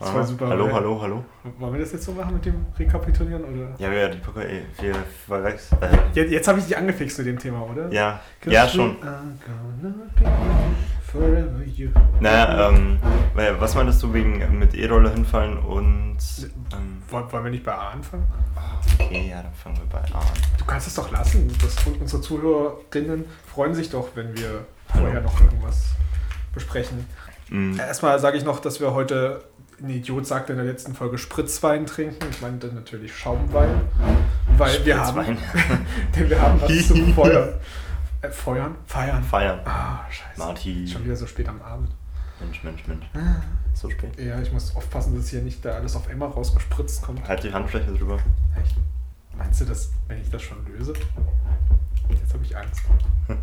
Das war super. Hallo, hallo, hallo. Wollen wir das jetzt so machen mit dem Rekapitulieren? Oder? Ja, ja, die Poker, ey, wir verwechseln. Äh, Jetzt, jetzt habe ich dich angefixt mit dem Thema, oder? ja, ja schon. Naja, ähm, was meintest du wegen mit E-Roller hinfallen und. Ähm, Wollen wir nicht bei A anfangen? okay, ja, dann fangen wir bei A an. Du kannst es doch lassen. Das, unsere Zuhörerinnen freuen sich doch, wenn wir Hallo. vorher noch irgendwas besprechen. Mhm. Erstmal sage ich noch, dass wir heute, ein Idiot sagte in der letzten Folge, Spritzwein trinken. Ich meinte natürlich Schaumwein. Weil wir haben, denn wir haben was zum Feuer. Äh, feuern? Feiern. Feiern. Ah, scheiße. Martin. Schon wieder so spät am Abend. Mensch, Mensch, Mensch. So spät. Ja, ich muss aufpassen, dass hier nicht da alles auf einmal rausgespritzt kommt. Halt die Handfläche drüber. Echt? Meinst du das, wenn ich das schon löse? Jetzt habe ich Angst.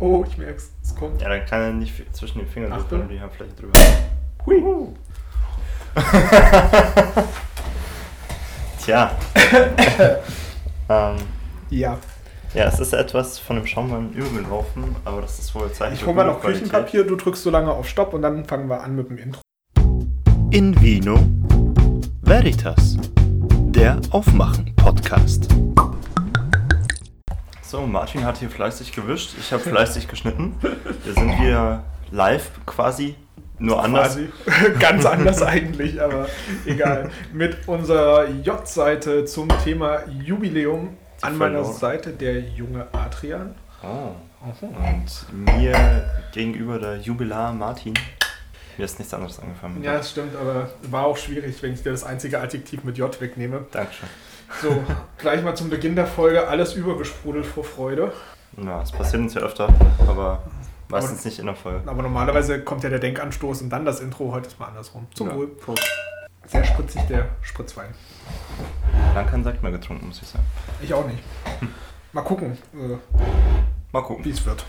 Oh, ich merk's. Es kommt. Ja, dann kann er nicht zwischen den Fingern und die Handfläche drüber. Hui. Tja. ähm, Ja. ja, es ist etwas von dem Schaumwein übergelaufen, aber das ist wohl Zeichen Ich hole mal noch Qualität. Küchenpapier, du drückst so lange auf Stopp und dann fangen wir an mit dem Intro. In Vino Veritas, der Aufmachen-Podcast. So, Martin hat hier fleißig gewischt, ich habe fleißig geschnitten. Wir sind hier live quasi, nur anders. Quasi. Ganz anders eigentlich, aber egal. Mit unserer J-Seite zum Thema Jubiläum. Die An meiner verloren. Seite der junge Adrian. Oh. Und mir gegenüber der Jubilar Martin. Mir ist nichts anderes angefallen. Ja, das stimmt, aber war auch schwierig, wenn ich dir das einzige Adjektiv mit J wegnehme. Dankeschön. So, gleich mal zum Beginn der Folge alles übergesprudelt vor Freude. Ja, es passiert uns ja öfter, aber meistens nicht in der Folge. Aber normalerweise kommt ja der Denkanstoß und dann das Intro. Heute ist mal andersrum. Zum Ja. Wohl. Prost. Sehr spritzig der Spritzwein. Lang keinen Sekt mehr getrunken, muss ich sagen. Ich auch nicht. Mal gucken, äh, Mal gucken. wie es wird.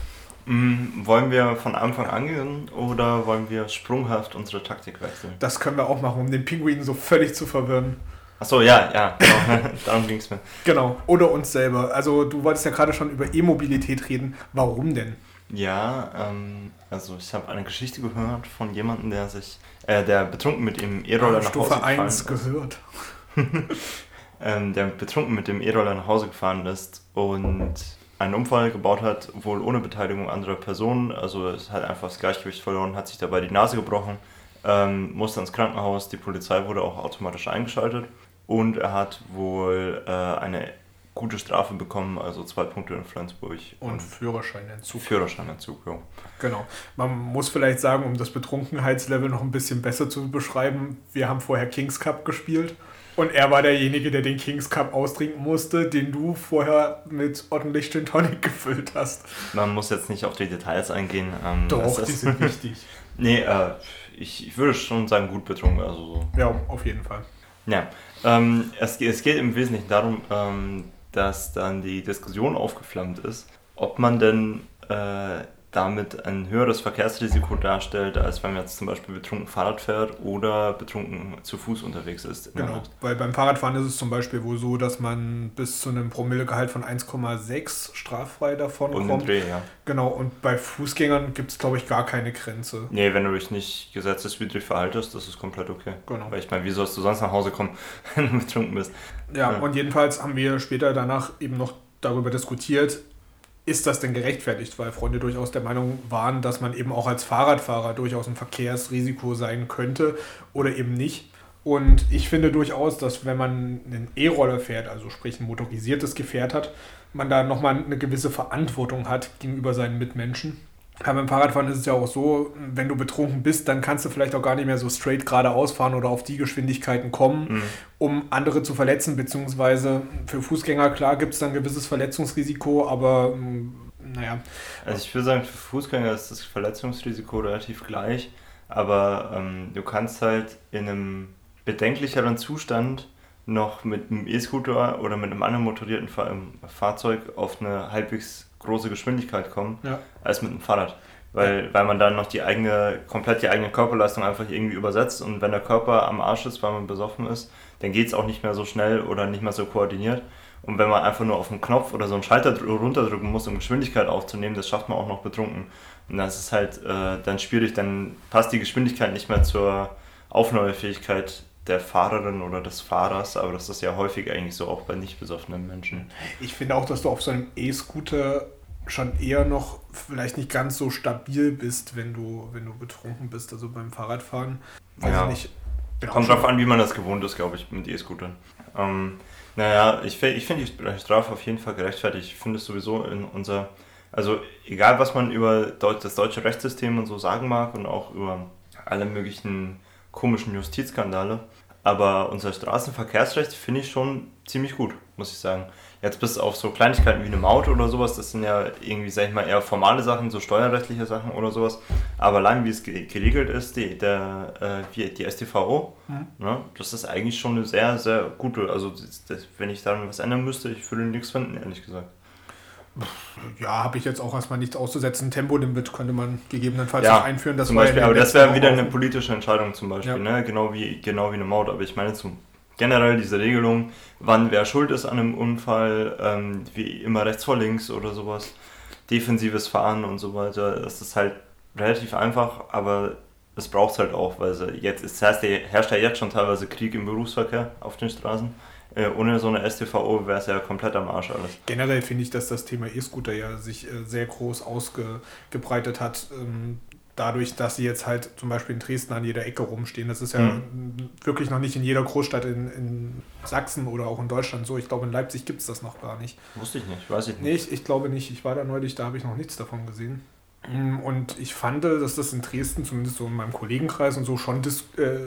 Mm, wollen wir von Anfang an gehen oder wollen wir sprunghaft unsere Taktik wechseln? Das können wir auch machen, um den Pinguin so völlig zu verwirren. Achso, ja, ja, genau. Darum ging es mir. Genau. Oder uns selber. Also du wolltest ja gerade schon über E-Mobilität reden. Warum denn? Ja, ähm, also ich habe eine Geschichte gehört von jemandem, der sich, äh, der betrunken mit dem E-Roller nach Hause Stufe gefahren 1 ist. gehört. ähm, der betrunken mit dem E-Roller nach Hause gefahren ist und einen Unfall gebaut hat, wohl ohne Beteiligung anderer Personen. Also es hat einfach das Gleichgewicht verloren, hat sich dabei die Nase gebrochen, ähm, musste ins Krankenhaus, die Polizei wurde auch automatisch eingeschaltet und er hat wohl äh, eine gute Strafe bekommen, also zwei Punkte in Flensburg Und Führerscheinentzug. Führerscheinentzug. Ja. Genau. Man muss vielleicht sagen, um das Betrunkenheitslevel noch ein bisschen besser zu beschreiben, wir haben vorher Kings Cup gespielt. Und er war derjenige, der den Kings Cup austrinken musste, den du vorher mit ordentlich Gin Tonic gefüllt hast. Man muss jetzt nicht auf die Details eingehen. Ähm, Doch, die sind wichtig. Nee, äh, ich, ich würde schon sagen, gut betrunken. Also so. Ja, auf jeden Fall. Ja, ähm, es, es geht im Wesentlichen darum, ähm, dass dann die Diskussion aufgeflammt ist, ob man denn äh, damit ein höheres Verkehrsrisiko darstellt, als wenn man jetzt zum Beispiel betrunken Fahrrad fährt oder betrunken zu Fuß unterwegs ist. Genau. Weil beim Fahrradfahren ist es zum Beispiel wohl so, dass man bis zu einem Promillegehalt von 1,6 straffrei davon Und kommt. Dreh, ja. Genau, und bei Fußgängern gibt es, glaube ich, gar keine Grenze. Nee, wenn du dich nicht gesetzeswidrig verhaltest, das ist komplett okay. Genau. Weil ich meine, wie sollst du sonst nach Hause kommen, wenn du betrunken bist? Ja, Ja. und jedenfalls haben wir später danach eben noch darüber diskutiert, ist das denn gerechtfertigt? Weil Freunde durchaus der Meinung waren, dass man eben auch als Fahrradfahrer durchaus ein Verkehrsrisiko sein könnte oder eben nicht. Und ich finde durchaus, dass wenn man einen E-Roller fährt, also sprich ein motorisiertes Gefährt hat, man da nochmal eine gewisse Verantwortung hat gegenüber seinen Mitmenschen. Aber beim Fahrradfahren ist es ja auch so, wenn du betrunken bist, dann kannst du vielleicht auch gar nicht mehr so straight geradeaus fahren oder auf die Geschwindigkeiten kommen, Mhm. um andere zu verletzen, beziehungsweise für Fußgänger, klar, gibt es dann ein gewisses Verletzungsrisiko, aber mh, naja, Also ich würde sagen, für Fußgänger ist das Verletzungsrisiko relativ gleich, aber ähm, du kannst halt in einem bedenklicheren Zustand noch mit einem E-Scooter oder mit einem anderen motorierten Fahr Fahrzeug auf eine halbwegs große Geschwindigkeit kommen, ja, als mit einem Fahrrad. Weil, weil man dann noch die eigene, komplett die eigene Körperleistung einfach irgendwie übersetzt und wenn der Körper am Arsch ist, weil man besoffen ist, dann geht es auch nicht mehr so schnell oder nicht mehr so koordiniert. Und wenn man einfach nur auf den Knopf oder so einen Schalter dr- runterdrücken muss, um Geschwindigkeit aufzunehmen, das schafft man auch noch betrunken. Und das ist halt äh, dann schwierig, dann passt die Geschwindigkeit nicht mehr zur Aufnahmefähigkeit der Fahrerin oder des Fahrers, aber das ist ja häufig eigentlich so auch bei nicht besoffenen Menschen. Ich finde auch, dass du auf so einem E-Scooter schon eher noch vielleicht nicht ganz so stabil bist, wenn du, wenn du betrunken bist. Also beim Fahrradfahren, weiß Ja. ich nicht. Kommt drauf an, wie man das gewohnt ist, glaube ich, mit E-Scootern. Ähm, naja, ich, ich finde die Strafe auf jeden Fall gerechtfertigt. Ich finde es sowieso in unser, also egal was man über das deutsche Rechtssystem und so sagen mag und auch über alle möglichen komischen Justizskandale, aber unser Straßenverkehrsrecht finde ich schon ziemlich gut, muss ich sagen. Jetzt bis auf so Kleinigkeiten wie eine Maut oder sowas, das sind ja irgendwie, sag ich mal, eher formale Sachen, so steuerrechtliche Sachen oder sowas. Aber allein wie es ge- geregelt ist, die, der, äh, die StVO, Mhm. ne, das ist eigentlich schon eine sehr, sehr gute, also das, das, wenn ich daran was ändern müsste, ich würde nichts finden, ehrlich gesagt. Ja, habe ich jetzt auch erstmal nichts auszusetzen. Tempolimit könnte man gegebenenfalls Ja, noch einführen. Das zum ja Beispiel, aber das wäre wieder eine auch- politische Entscheidung zum Beispiel, Ja. ne? genau, wie, genau wie eine Maut. Aber ich meine zum generell diese Regelung, wann wer schuld ist an einem Unfall, ähm, wie immer rechts vor links oder sowas, defensives Fahren und so weiter, das ist halt relativ einfach, aber es braucht es halt auch, weil jetzt ist, das heißt, herrscht ja jetzt schon teilweise Krieg im Berufsverkehr auf den Straßen. Äh, ohne so eine STVO wäre es ja komplett am Arsch alles. Generell finde ich, dass das Thema E-Scooter ja sich äh, sehr groß ausgebreitet hat. Ähm, dadurch, dass sie jetzt halt zum Beispiel in Dresden an jeder Ecke rumstehen. Das ist ja Mhm. wirklich noch nicht in jeder Großstadt in, in Sachsen oder auch in Deutschland so. Ich glaube, in Leipzig gibt es das noch gar nicht. Wusste ich nicht, weiß ich nicht. Nee, ich, ich glaube nicht. Ich war da neulich, da habe ich noch nichts davon gesehen. Mm, Und ich fand, dass das in Dresden, zumindest so in meinem Kollegenkreis und so, schon dis äh,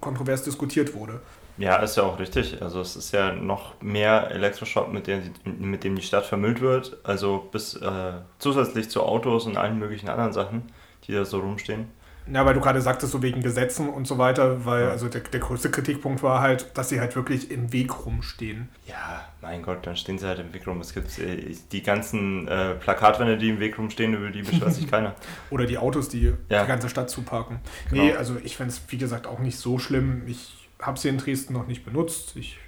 kontrovers diskutiert wurde. Ja, ist ja auch richtig. Also es ist ja noch mehr Elektroschrott, mit dem, mit dem die Stadt vermüllt wird. Also bis äh, zusätzlich zu Autos und allen möglichen anderen Sachen, die da so rumstehen. Ja, weil du gerade sagtest, so wegen Gesetzen und so weiter, weil also der, der größte Kritikpunkt war halt, dass sie halt wirklich im Weg rumstehen. Ja, mein Gott, dann stehen sie halt im Weg rum. Es gibt äh, die ganzen äh, Plakatwände, die im Weg rumstehen, über die beschwert sich keiner. Oder die Autos, die Ja. die ganze Stadt zuparken. Genau. Nee, also ich fände es, wie gesagt, auch nicht so schlimm. Ich habe sie in Dresden noch nicht benutzt. Ich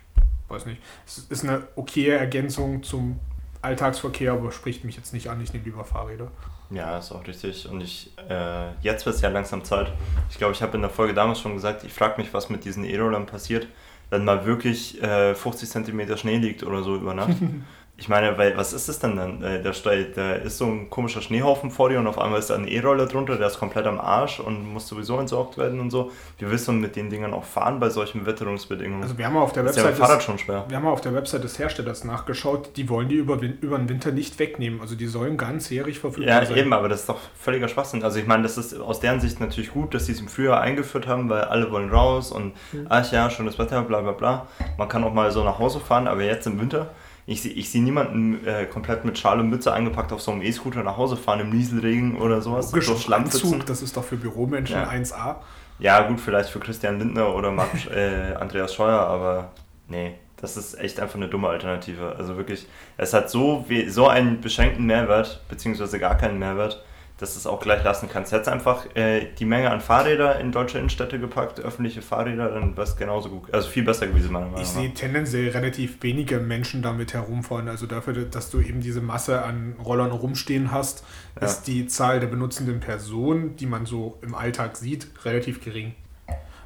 weiß nicht. Es ist eine okaye Ergänzung zum Alltagsverkehr, aber spricht mich jetzt nicht an. Ich nehme lieber Fahrräder. Ja, ist auch richtig. Und ich, äh, jetzt wird es ja langsam Zeit. Ich glaube, ich habe in der Folge damals schon gesagt, ich frage mich, was mit diesen E-Rollern passiert, wenn mal wirklich äh, 50 cm Schnee liegt oder so über Nacht. Ich meine, weil was ist es denn dann? Äh, Da, ist so ein komischer Schneehaufen vor dir und auf einmal ist da ein E-Roller drunter, der ist komplett am Arsch und muss sowieso entsorgt werden und so. Wie willst du mit den Dingern auch fahren bei solchen Witterungsbedingungen? Also wir haben auf der das ist ja Website Fahrrad des, schon schwer. wir haben auf der Website des Herstellers nachgeschaut. Die wollen die über, über den Winter nicht wegnehmen. Also die sollen ganzjährig verfügbar Ja, sein. eben, aber das ist doch völliger Schwachsinn. Also ich meine, das ist aus deren Sicht natürlich gut, dass sie es im Frühjahr eingeführt haben, weil alle wollen raus und ach ja, schönes Wetter, bla bla bla. Man kann auch mal so nach Hause fahren, aber jetzt im Winter, ich, seh- ich sehe niemanden äh, komplett mit Schal und Mütze eingepackt auf so einem E-Scooter nach Hause fahren, im Nieselregen oder sowas. Logisch, Anzug, Schlammpfützen. das ist doch für Büromenschen Ja. 1A. Ja, gut, vielleicht für Christian Lindner oder Marc, äh, Andreas Scheuer, aber nee, das ist echt einfach eine dumme Alternative. Also wirklich, es hat so, so einen beschränkten Mehrwert, beziehungsweise gar keinen Mehrwert, dass du es auch gleich lassen kannst. Hättest einfach äh, die Menge an Fahrräder in deutsche Innenstädte gepackt, öffentliche Fahrräder, dann wäre es genauso gut, also viel besser gewesen, meiner Meinung Ich nach. sehe tendenziell relativ wenige Menschen damit herumfahren. Also dafür, dass du eben diese Masse an Rollern rumstehen hast, Ja. ist die Zahl der benutzenden Personen, die man so im Alltag sieht, relativ gering.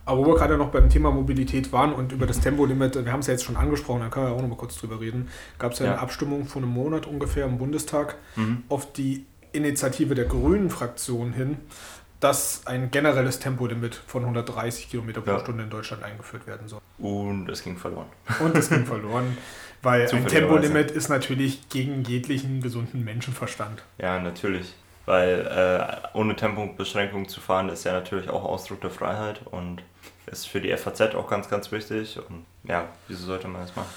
Aber wo wir gerade noch beim Thema Mobilität waren und über das Tempolimit, wir haben es ja jetzt schon angesprochen, da können wir auch noch mal kurz drüber reden, gab es ja, Ja. eine Abstimmung vor einem Monat ungefähr im Bundestag Mhm. auf die Initiative der Grünen Fraktion hin, dass ein generelles Tempolimit von 130 Kilometer pro Ja. Stunde in Deutschland eingeführt werden soll. Und es ging verloren. Und es ging verloren, weil ein. Tempolimit ist natürlich gegen jeglichen gesunden Menschenverstand. Ja, natürlich. Weil äh, ohne Tempobeschränkung zu fahren ist ja natürlich auch Ausdruck der Freiheit und ist für die FAZ auch ganz, ganz wichtig. Und ja, wieso sollte man das machen?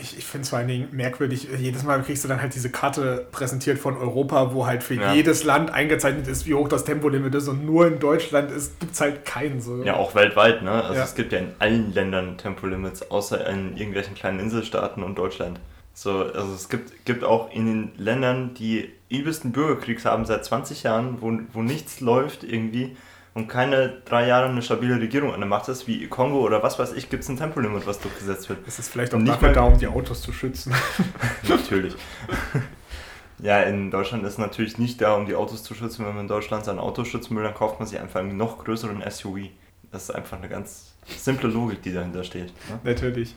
Ich, ich finde es vor allen Dingen merkwürdig, jedes Mal kriegst du dann halt diese Karte präsentiert von Europa, wo halt für Ja. jedes Land eingezeichnet ist, wie hoch das Tempolimit ist und nur in Deutschland gibt es halt keinen. So. Ja, auch weltweit, ne? Also Ja. es gibt ja in allen Ländern Tempolimits, außer in irgendwelchen kleinen Inselstaaten und Deutschland. So, also es gibt, gibt auch in den Ländern, die übelsten Bürgerkriegs haben seit 20 Jahren, wo, wo nichts läuft irgendwie und keine drei Jahre eine stabile Regierung an der Macht ist, wie Kongo oder was weiß ich, gibt es ein Tempolimit, was durchgesetzt wird. Es ist vielleicht auch Nicht mal- da, um die Autos zu schützen. Natürlich. Ja, in Deutschland ist es natürlich nicht da, um die Autos zu schützen. Wenn man in Deutschland sein Auto schützen will, dann kauft man sich einfach einen noch größeren SUV. Das ist einfach eine ganz simple Logik, die dahinter steht. Ne? Natürlich.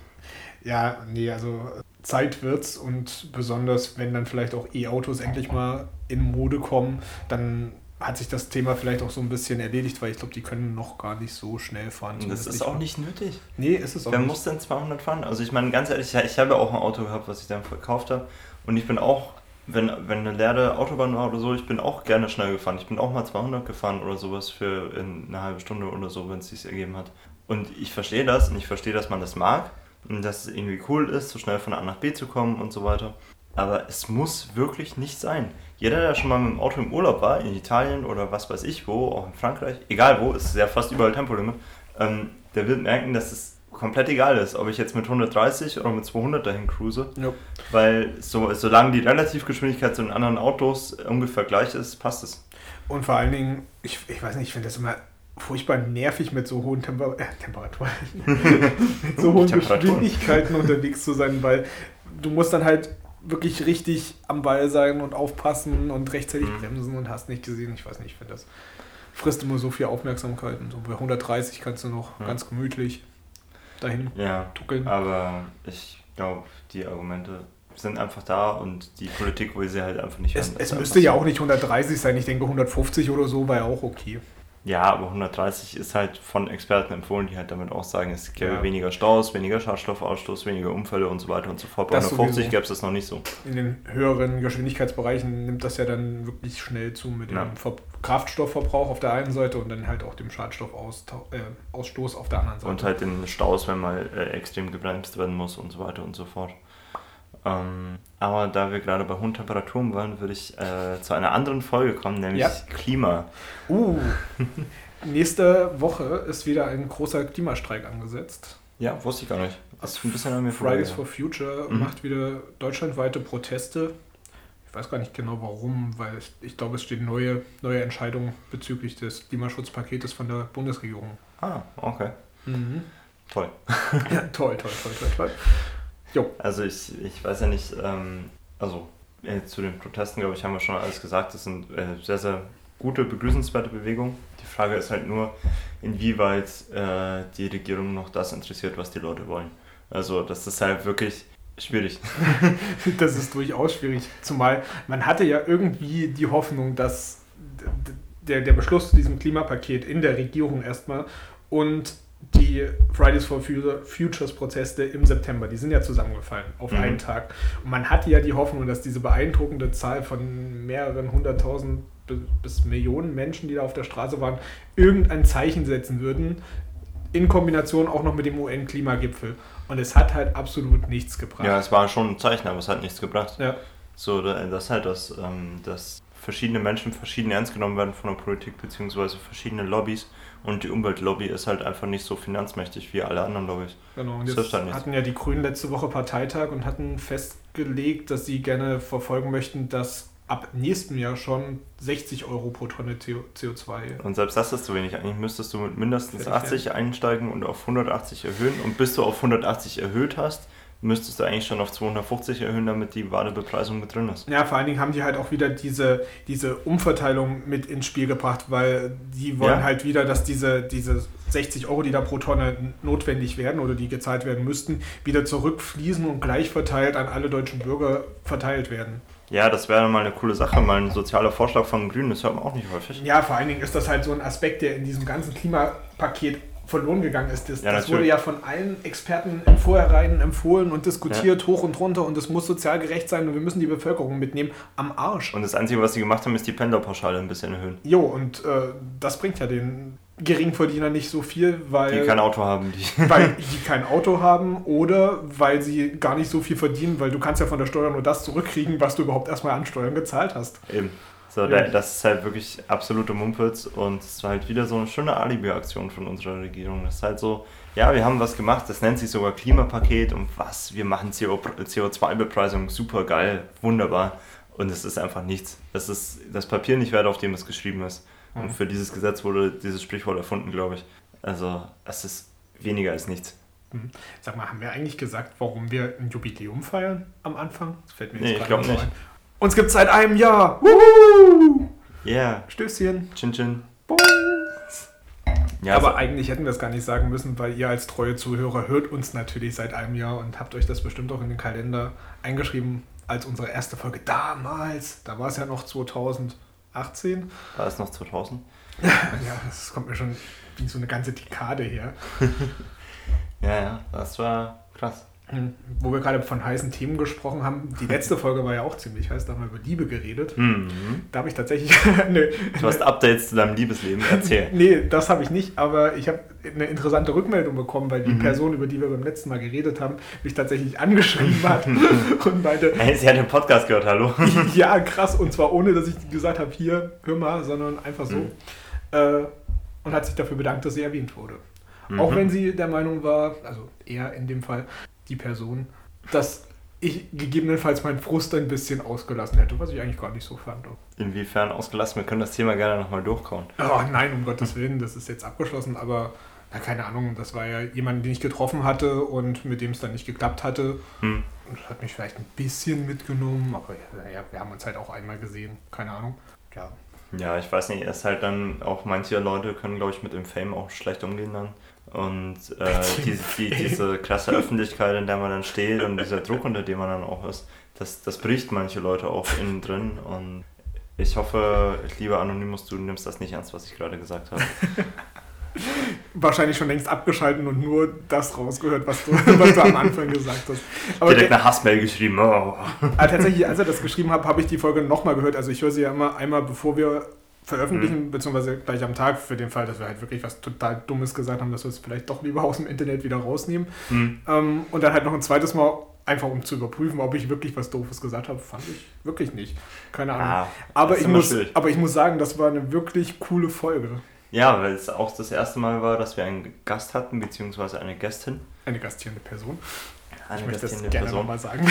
Ja, nee, also Zeit wird's und besonders wenn dann vielleicht auch E-Autos endlich mal in Mode kommen, dann hat sich das Thema vielleicht auch so ein bisschen erledigt, weil ich glaube, die können noch gar nicht so schnell fahren. Das ist auch nicht nötig. Nee, ist es auch Wer nicht. muss denn 200 fahren? Also ich meine, ganz ehrlich, ich habe ja auch ein Auto gehabt, was ich dann verkauft habe. Und ich bin auch, wenn, wenn eine leere Autobahn war oder so, ich bin auch gerne schnell gefahren. Ich bin auch mal 200 gefahren oder sowas für in eine halbe Stunde oder so, wenn es sich ergeben hat. Und ich verstehe das und ich verstehe, dass man das mag und dass es irgendwie cool ist, so schnell von A nach B zu kommen und so weiter. Aber es muss wirklich nicht sein. Jeder, der schon mal mit dem Auto im Urlaub war, in Italien oder was weiß ich wo, auch in Frankreich, egal wo, ist ja fast überall Tempolimit, ähm, der wird merken, dass es komplett egal ist, ob ich jetzt mit 130 oder mit 200 dahin cruise. Ja. Weil so, solange die Relativgeschwindigkeit zu den anderen Autos ungefähr gleich ist, passt es. Und vor allen Dingen, ich, ich weiß nicht, ich finde das immer furchtbar nervig mit so hohen Temper äh, Temperaturen, mit so hohen. Geschwindigkeiten unterwegs zu sein, weil du musst dann halt wirklich richtig am Ball sein und aufpassen und rechtzeitig bremsen und hast nicht gesehen. Ich weiß nicht, ich finde das frisst immer so viel Aufmerksamkeit. Und so bei 130 kannst du noch Ja. ganz gemütlich dahin Ja, tuckeln. aber ich glaube, die Argumente sind einfach da und die Politik will sie halt einfach nicht Es, hören. Es müsste ja auch nicht 130 sein. Ich denke 150 oder so wäre auch okay. Ja, aber 130 ist halt von Experten empfohlen, die halt damit auch sagen, es gäbe Ja. weniger Staus, weniger Schadstoffausstoß, weniger Unfälle und so weiter und so fort. Bei Das 150 sowieso. gäbe es das noch nicht so. in den höheren Geschwindigkeitsbereichen nimmt das ja dann wirklich schnell zu mit dem Ja. Ver Kraftstoffverbrauch auf der einen Seite und dann halt auch dem Schadstoffausstoß äh, auf der anderen Seite. Und halt den Staus, wenn mal äh, extrem gebremst werden muss und so weiter und so fort. Ähm, aber da wir gerade bei hohen Temperaturen waren, würde ich äh, zu einer anderen Folge kommen, nämlich Ja. Klima. Uh, nächste Woche ist wieder ein großer Klimastreik angesetzt. Ja, wusste ich gar nicht. Das ist ein bisschen an mir Fridays vorbei. for Future Mhm. macht wieder deutschlandweite Proteste. Ich weiß gar nicht genau warum, weil ich, ich glaube, es stehen neue, neue Entscheidungen bezüglich des Klimaschutzpaketes von der Bundesregierung. Ah, okay. Mhm. Toll. Ja, toll, toll, toll, toll, toll. Jo. Also ich, ich weiß ja nicht, ähm, also äh, zu den Protesten, glaube ich, haben wir schon alles gesagt. Das sind äh, sehr, sehr gute, begrüßenswerte Bewegungen. Die Frage ist halt nur, inwieweit äh, die Regierung noch das interessiert, was die Leute wollen. Also das ist halt wirklich schwierig. Das ist durchaus schwierig. Zumal man hatte ja irgendwie die Hoffnung, dass der, der Beschluss zu diesem Klimapaket in der Regierung erstmal und die Fridays for Future- Futures Proteste im September, die sind ja zusammengefallen auf Mhm. einen Tag. Und man hatte ja die Hoffnung, dass diese beeindruckende Zahl von mehreren hunderttausend bi- bis Millionen Menschen, die da auf der Straße waren, irgendein Zeichen setzen würden, in Kombination auch noch mit dem UN-Klimagipfel. Und es hat halt absolut nichts gebracht. Ja, es war schon ein Zeichen, aber es hat nichts gebracht. ja. So, da- das halt, dass, ähm, dass verschiedene Menschen verschieden ernst genommen werden von der Politik, beziehungsweise verschiedene Lobbys. Und die Umweltlobby ist halt einfach nicht so finanzmächtig wie alle anderen Lobbys. Genau, und Das jetzt halt hatten ja die Grünen letzte Woche Parteitag und hatten festgelegt, dass sie gerne verfolgen möchten, dass ab nächstem Jahr schon 60 Euro pro Tonne CO- CO2. Und selbst das ist zu wenig. Eigentlich müsstest du mit mindestens Fertig 80 einsteigen und auf 180 erhöhen. Und bis du auf 180 erhöht hast, müsstest du eigentlich schon auf 250 erhöhen, damit die wahre Bepreisung mit drin ist. Ja, vor allen Dingen haben die halt auch wieder diese, diese Umverteilung mit ins Spiel gebracht, weil die wollen Ja. halt wieder, dass diese, diese 60 Euro, die da pro Tonne notwendig werden oder die gezahlt werden müssten, wieder zurückfließen und gleich verteilt an alle deutschen Bürger verteilt werden. Ja, das wäre mal eine coole Sache, mal ein sozialer Vorschlag von Grünen, das hört man auch nicht häufig. Ja, vor allen Dingen ist das halt so ein Aspekt, der in diesem ganzen Klimapaket verloren gegangen ist. Das, Ja, das wurde ja von allen Experten im Vorhinein empfohlen und diskutiert, hoch und runter und es muss sozial gerecht sein und wir müssen die Bevölkerung mitnehmen am Arsch. Und das Einzige, was sie gemacht haben, ist die Pendlerpauschale ein bisschen erhöhen. Jo, und äh, das bringt ja den Geringverdiener nicht so viel, weil, Die kein Auto haben, die. weil die kein Auto haben oder weil sie gar nicht so viel verdienen, weil du kannst ja von der Steuer nur das zurückkriegen, was du überhaupt erstmal an Steuern gezahlt hast. Eben. So, Ja. der, das ist halt wirklich absolute Mumpitz und es war halt wieder so eine schöne Alibi-Aktion von unserer Regierung. Das ist halt so, ja, wir haben was gemacht, das nennt sich sogar Klimapaket und was, wir machen CO CO2-Bepreisung, super geil, wunderbar. Und es ist einfach nichts. Das ist das Papier nicht wert, auf dem es geschrieben ist. Mhm. Und für dieses Gesetz wurde dieses Sprichwort erfunden, glaube ich. Also, es ist weniger als nichts. Sag mal, haben wir eigentlich gesagt, warum wir ein Jubiläum feiern am Anfang? Das fällt mir Nee, ich gerade glaub so nicht. ein. Uns gibt es seit einem Jahr. Wuhu! Ja, yeah. Stößchen. Chin Chin. Boing. Ja, Aber also- eigentlich hätten wir es gar nicht sagen müssen, weil ihr als treue Zuhörer hört uns natürlich seit einem Jahr und habt euch das bestimmt auch in den Kalender eingeschrieben als unsere erste Folge damals. Da war es ja noch 2018. War es noch 2000? Ja, das kommt mir schon wie so eine ganze Dekade her. Ja, ja, das war krass. Wo wir gerade von heißen Themen gesprochen haben. Die letzte Folge war ja auch ziemlich heiß, da haben wir über Liebe geredet. Mhm. Da habe ich tatsächlich eine, Du hast Updates zu deinem Liebesleben. Erzähl. Nee, das habe ich nicht, aber ich habe eine interessante Rückmeldung bekommen, weil die Mhm. Person, über die wir beim letzten Mal geredet haben, mich tatsächlich angeschrieben hat und meinte, Hey, sie hat den Podcast gehört, hallo? ja, krass, und zwar ohne, dass ich gesagt habe, hier, hör mal, sondern einfach so. Mhm. Äh, und hat sich dafür bedankt, dass sie erwähnt wurde. Auch Mhm. wenn sie der Meinung war, also er in dem Fall, die Person, dass ich gegebenenfalls meinen Frust ein bisschen ausgelassen hätte, was ich eigentlich gar nicht so fand. Inwiefern ausgelassen? Wir können das Thema gerne nochmal durchkauen. Oh nein, um Gottes Willen, das ist jetzt abgeschlossen, aber na, keine Ahnung, das war ja jemand, den ich getroffen hatte und mit dem es dann nicht geklappt hatte. Hm. Und das hat mich vielleicht ein bisschen mitgenommen, aber ja, wir haben uns halt auch einmal gesehen, keine Ahnung. Ja, Ja, ich weiß nicht, er ist halt dann auch manche Leute können, glaube ich, mit dem Fame auch schlecht umgehen dann. Und äh, die, die, diese krasse Öffentlichkeit, in der man dann steht und dieser Druck, unter dem man dann auch ist, das, das bricht manche Leute auch innen drin. Und ich hoffe, lieber Anonymous, du nimmst das nicht ernst, was ich gerade gesagt habe. wahrscheinlich schon längst abgeschalten und nur das rausgehört, was du, was du am Anfang gesagt hast. Aber Direkt eine Hassmail geschrieben. Oh. Ah, tatsächlich, als er das geschrieben hat, habe ich die Folge nochmal gehört. Also ich höre sie ja immer einmal, bevor wir veröffentlichen, beziehungsweise gleich am Tag, für den Fall, dass wir halt wirklich was total Dummes gesagt haben, dass wir es vielleicht doch lieber aus dem Internet wieder rausnehmen. Hm. Ähm, und dann halt noch ein zweites Mal, einfach um zu überprüfen, ob ich wirklich was Doofes gesagt habe, fand ich wirklich nicht. Keine Ahnung. Ah, aber, ich muss, schwierig. aber ich muss sagen, das war eine wirklich coole Folge. Ja, weil es auch das erste Mal war, dass wir einen Gast hatten, beziehungsweise eine Gästin. Eine gastierende Person. Eine ich möchte das gerne nochmal sagen.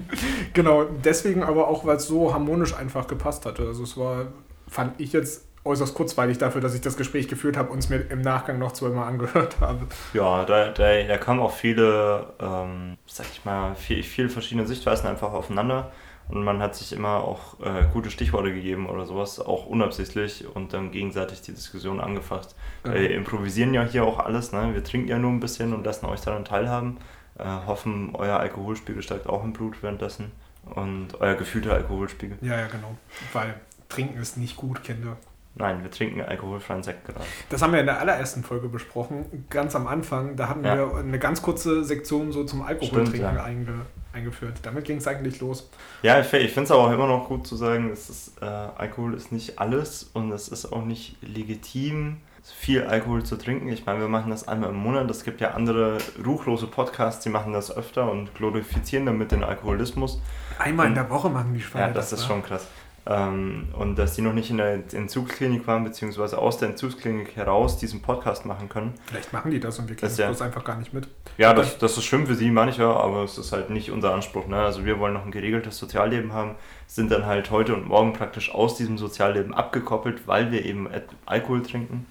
genau, deswegen aber auch, weil es so harmonisch einfach gepasst hatte. Also es war, fand ich jetzt äußerst kurzweilig dafür, dass ich das Gespräch geführt habe und es mir im Nachgang noch zweimal angehört habe. Ja, da, da, da kamen auch viele, ähm, sag ich mal, viel, viele verschiedene Sichtweisen einfach aufeinander. Und man hat sich immer auch äh, gute Stichworte gegeben oder sowas, auch unabsichtlich und dann gegenseitig die Diskussion angefacht. Ja. Wir improvisieren ja hier auch alles, ne? Wir trinken ja nur ein bisschen und lassen euch daran teilhaben. Äh, hoffen, euer Alkoholspiegel steigt auch im Blut währenddessen und euer gefühlter Alkoholspiegel. Ja, ja, genau. Weil Trinken ist nicht gut, Kinder. Nein, wir trinken alkoholfreien Sekt gerade. Das haben wir in der allerersten Folge besprochen, ganz am Anfang. Da hatten Ja. wir eine ganz kurze Sektion so zum Alkoholtrinken ja. einge, eingeführt. Damit ging es eigentlich los. Ja, ich, ich finde es aber auch immer noch gut zu sagen, es ist, äh, Alkohol ist nicht alles und es ist auch nicht legitim, viel Alkohol zu trinken. Ich meine, wir machen das einmal im Monat. Es gibt ja andere ruchlose Podcasts, die machen das öfter und glorifizieren damit den Alkoholismus. Einmal in Und- der Woche machen die Schweine Ja, das ist wa? schon krass. Ähm, und dass die noch nicht in der Entzugsklinik waren, beziehungsweise aus der Entzugsklinik heraus diesen Podcast machen können. Vielleicht machen die das und wir kriegen Das das ja- bloß einfach gar nicht mit. Ja, das, das ist schlimm für sie mancher, aber es ist halt nicht unser Anspruch. Ne? Also wir wollen noch ein geregeltes Sozialleben haben, sind dann halt heute und morgen praktisch aus diesem Sozialleben abgekoppelt, weil wir eben Alkohol trinken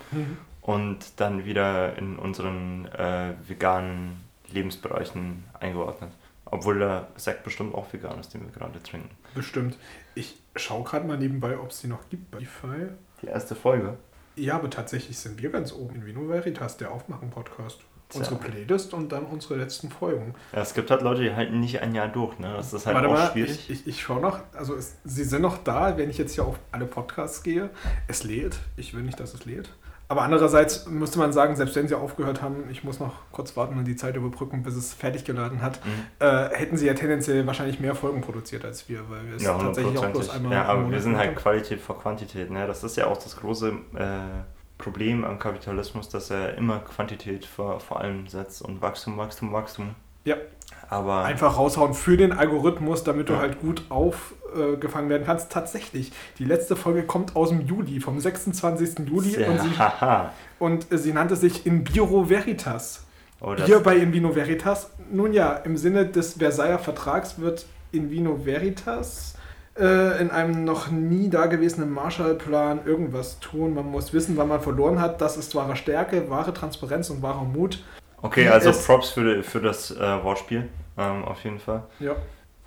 und dann wieder in unseren äh, veganen Lebensbereichen eingeordnet. Obwohl der Sekt bestimmt auch vegan ist, den wir gerade trinken. Bestimmt. Ich schaue gerade mal nebenbei, ob es die noch gibt bei Spotify. Die erste Folge. Ja, aber tatsächlich sind wir ganz oben in Vino Veritas, der Aufmachen-Podcast. Unsere Playlist und dann unsere letzten Folgen. Ja, es gibt halt Leute, die halten nicht ein Jahr durch. Ne? Das ist halt Warte auch mal, schwierig. ich, ich, ich schaue noch, also es, sie sind noch da, wenn ich jetzt hier auf alle Podcasts gehe. Es lädt, ich will nicht, dass es lädt. Aber andererseits müsste man sagen, selbst wenn sie aufgehört haben, ich muss noch kurz warten und die Zeit überbrücken, bis es fertig geladen hat, Mhm. äh, hätten sie ja tendenziell wahrscheinlich mehr Folgen produziert als wir, weil wir es Ja, tatsächlich auch bloß einmal Ja, aber wir sind halt. Qualität vor Quantität. Ne? Das ist ja auch das große äh, Problem am Kapitalismus, dass er immer Quantität vor, vor allem setzt und Wachstum, Wachstum, Wachstum. Ja. Aber einfach raushauen für den Algorithmus, damit du Ja. halt gut aufgefangen werden kannst. Tatsächlich, die letzte Folge kommt aus dem Juli, vom 26. Juli sehr, und sie, und äh, sie nannte sich In Biro Veritas. Oh, Hier bei In Vino Veritas. Nun ja, im Sinne des Versailler Vertrags wird In Vino Veritas äh, in einem noch nie dagewesenen Marshallplan irgendwas tun. Man muss wissen, wann man verloren hat. Das ist wahre Stärke, wahre Transparenz und wahrer Mut. okay, also Props für, für das äh, Wortspiel, ähm, auf jeden Fall. Ja.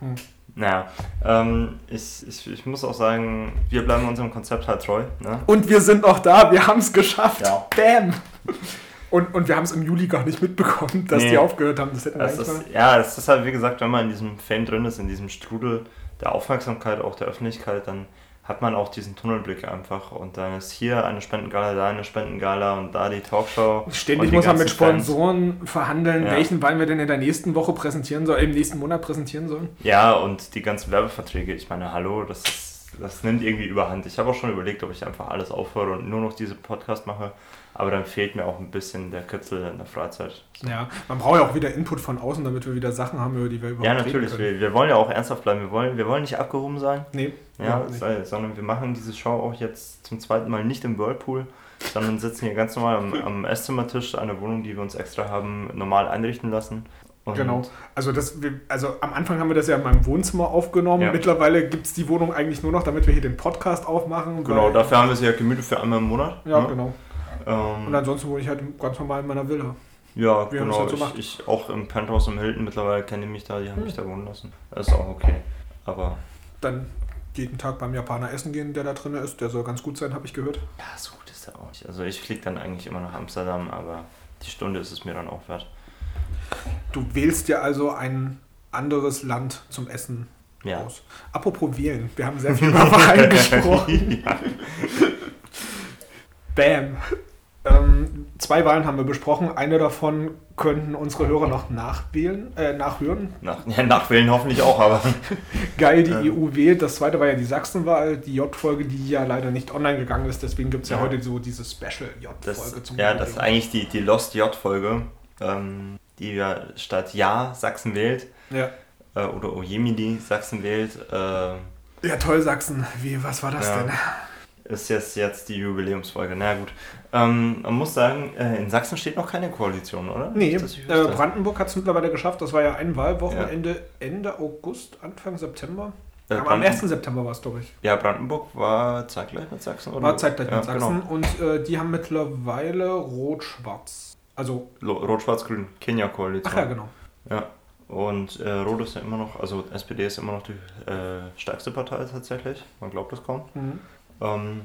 Hm. Naja, ähm, ich, ich, ich muss auch sagen, wir bleiben unserem Konzept halt treu. Ne? Und wir sind noch da, wir haben es geschafft. Ja. Bam! Und, und wir haben es im Juli gar nicht mitbekommen, dass nee. die aufgehört haben. Das hätten wir das ist, ja, es ist halt, wie gesagt, wenn man in diesem Fame drin ist, in diesem Strudel der Aufmerksamkeit, auch der Öffentlichkeit, dann hat man auch diesen Tunnelblick einfach. Und dann ist hier eine Spendengala, da eine Spendengala und da die Talkshow. Ständig muss man mit Sponsoren Fans. verhandeln, ja. welchen Wein wir denn in der nächsten Woche präsentieren sollen, im nächsten Monat präsentieren sollen. Ja, und die ganzen Werbeverträge, ich meine, hallo, das, das nimmt irgendwie überhand. Ich habe auch schon überlegt, ob ich einfach alles aufhöre und nur noch diese Podcast mache. Aber dann fehlt mir auch ein bisschen der Kitzel in der Freizeit. So. Ja, man braucht ja auch wieder Input von außen, damit wir wieder Sachen haben, über die wir überhaupt Ja, natürlich. Wir, wir, wollen ja auch ernsthaft bleiben. Wir wollen, wir wollen nicht abgehoben sein. Nee. Ja, sei, sondern wir machen diese Show auch jetzt zum zweiten Mal nicht im Whirlpool, sondern sitzen hier ganz normal am, am Esszimmertisch, eine Wohnung, die wir uns extra haben normal einrichten lassen. Und genau. Also, das, also am Anfang haben wir das ja in meinem Wohnzimmer aufgenommen. Ja. Mittlerweile gibt es die Wohnung eigentlich nur noch, damit wir hier den Podcast aufmachen. Genau, dafür haben wir sie ja gemütlich für einmal im Monat. Ja, ja. Ne? genau. Ähm, und ansonsten wohne ich halt ganz normal in meiner Villa. Ja, Wie genau. Halt so ich, ich, auch im Penthouse im Hilton mittlerweile kenne ich mich da, die haben hm. mich da wohnen lassen. Das ist auch okay. Aber. Dann jeden Tag beim Japaner essen gehen, der da drin ist. Der soll ganz gut sein, habe ich gehört. Ja, so gut ist er auch nicht. Also ich fliege dann eigentlich immer nach Amsterdam, aber die Stunde ist es mir dann auch wert. Du wählst dir also ein anderes Land zum Essen ja. aus. Apropos wählen, wir haben sehr viel über Wein gesprochen. ja. Bam. Ähm, zwei Wahlen haben wir besprochen. Eine davon könnten unsere Hörer noch nachwählen, äh, nachhören. Nach, ja, nachwählen hoffentlich auch, aber. Geil, die ähm. EU wählt. Das zweite war ja die Sachsenwahl, die J-Folge, die ja leider nicht online gegangen ist. Deswegen gibt es ja. ja. heute so diese Special-J-Folge zum Ja, das ist eigentlich die, die Lost J-Folge, ähm, die ja statt Ja Sachsen wählt. Ja. Äh, oder Ojemini Sachsen wählt. Äh, ja, toll, Sachsen. Wie, was war das ja. denn? Ist jetzt, jetzt die Jubiläumsfolge. Na gut. Ähm, man muss sagen, äh, in Sachsen steht noch keine Koalition, oder? Nee, äh, Brandenburg hat es mittlerweile geschafft. Das war ja ein Wahlwochenende ja. Ende August, Anfang September. Äh, Aber am 1. September war es, glaube ich. Ja, Brandenburg war zeitgleich mit Sachsen, oder? War zeitgleich ja, mit Sachsen. Genau. Und äh, die haben mittlerweile Rot-Schwarz. Also. Rot-Schwarz-Grün, Kenia-Koalition. Ach ja, genau. Ja. Und äh, Rot ist ja immer noch, also SPD ist immer noch die äh, stärkste Partei tatsächlich. Man glaubt es kaum. Mhm. Ähm,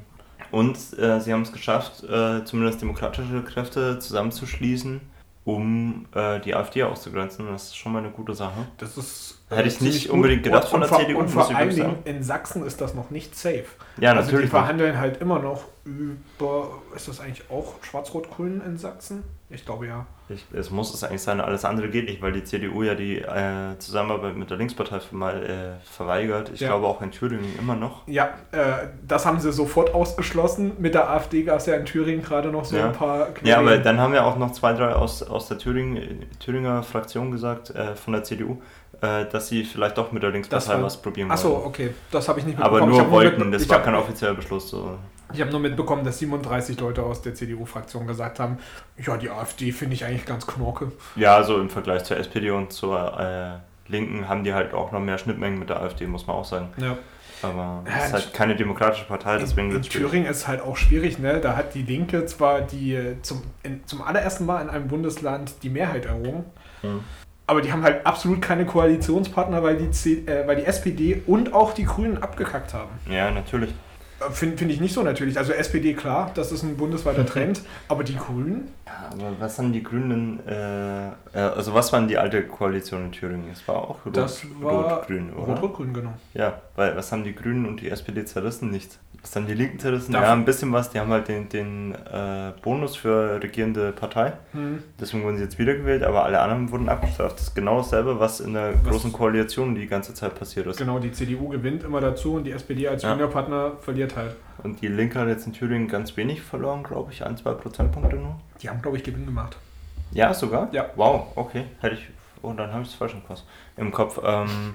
und äh, sie haben es geschafft, äh, zumindest demokratische Kräfte zusammenzuschließen, um äh, die AfD auszugrenzen. Das ist schon mal eine gute Sache. Das ist Hätte ich nicht unbedingt gedacht von der CDU. Und vor allen Dingen in Sachsen ist das noch nicht safe. Ja, natürlich. Also die verhandeln halt immer noch über, ist das eigentlich auch Schwarz-Rot-Grün in Sachsen? Ich glaube ja. Ich, es muss es eigentlich sein, alles andere geht nicht, weil die CDU ja die äh, Zusammenarbeit mit der Linkspartei mal äh, verweigert. Ich ja. glaube auch in Thüringen immer noch. Ja, äh, das haben sie sofort ausgeschlossen. Mit der AfD gab es ja in Thüringen gerade noch so ja. ein paar. Querien. Ja, aber dann haben ja auch noch zwei, drei aus, aus der Thüringen, Thüringer Fraktion gesagt, äh, von der CDU, äh, dass sie vielleicht doch mit der Linkspartei was probieren wollen. Achso, okay, das habe ich nicht mitbekommen. Aber nur wollten, das war kein offizieller Beschluss. So. Ich habe nur mitbekommen, dass 37 Leute aus der CDU-Fraktion gesagt haben, ja, die AfD finde ich eigentlich ganz knorke. Ja, also im Vergleich zur SPD und zur äh, Linken haben die halt auch noch mehr Schnittmengen mit der AfD, muss man auch sagen. Ja. Aber es ist halt keine demokratische Partei, deswegen in, in Thüringen ist halt auch schwierig, ne? Da hat die Linke zwar die zum, in, zum allerersten Mal in einem Bundesland die Mehrheit errungen. Hm. Aber die haben halt absolut keine Koalitionspartner, weil die, C äh, weil die SPD und auch die Grünen abgekackt haben. Ja, natürlich. Finde find ich nicht so natürlich. Also SPD, klar, das ist ein bundesweiter Trend, aber die Grünen? Ja, aber was haben die Grünen, äh, äh, also was waren die alte Koalition in Thüringen? Es war auch Rot-Grün, oder? Rot-Rot-Grün, genau. Ja, weil was haben die Grünen und die SPD zerrissen? Nichts. Was dann die Linken zerrissen? Ja, ein bisschen was. Die haben halt den, den äh, Bonus für regierende Partei. Hm. Deswegen wurden sie jetzt wiedergewählt, aber alle anderen wurden abgestraft. Das ist genau dasselbe, was in der was großen Koalition die ganze Zeit passiert ist. Genau, die CDU gewinnt immer dazu und die SPD als ja. Juniorpartner verliert halt. Und die Linke hat jetzt in Thüringen ganz wenig verloren, glaube ich, ein, zwei Prozentpunkte nur. Die haben, glaube ich, Gewinn gemacht. Ja, sogar? Ja. Wow, okay. Hätte ich. Oh, dann habe ich es falsch im Kopf. Im Kopf. Ähm,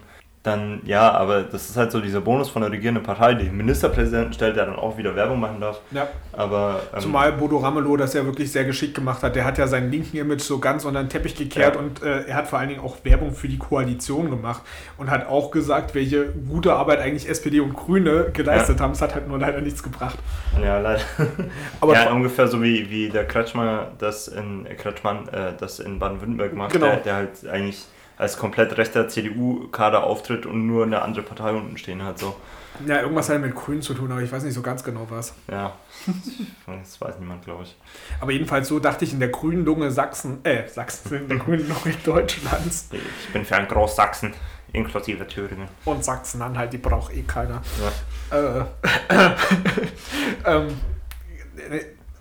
dann ja, aber das ist halt so dieser Bonus von der regierenden Partei, die den Ministerpräsidenten stellt, der dann auch wieder Werbung machen darf. Ja. Aber, ähm, Zumal Bodo Ramelow das ja wirklich sehr geschickt gemacht hat. Der hat ja seinen linken Image so ganz unter den Teppich gekehrt ja. und äh, er hat vor allen Dingen auch Werbung für die Koalition gemacht und hat auch gesagt, welche gute Arbeit eigentlich SPD und Grüne geleistet ja. haben. Es hat halt nur leider nichts gebracht. Ja, leider. aber ja, ungefähr so wie, wie der Kretschmer das in Kretschmann äh, das in Baden-Württemberg macht, genau. der, der halt eigentlich als komplett rechter CDU-Kader auftritt und nur eine andere Partei unten stehen hat. So. Ja, irgendwas hat mit Grün zu tun, aber ich weiß nicht so ganz genau was. Ja, das weiß niemand, glaube ich. Aber jedenfalls so dachte ich in der grünen Lunge Sachsen, äh, Sachsen, in der grünen Lunge Deutschlands. Ich bin für ein Großsachsen, inklusive Thüringen. Und Sachsen-Anhalt, die braucht eh keiner. Ja. Äh, ähm,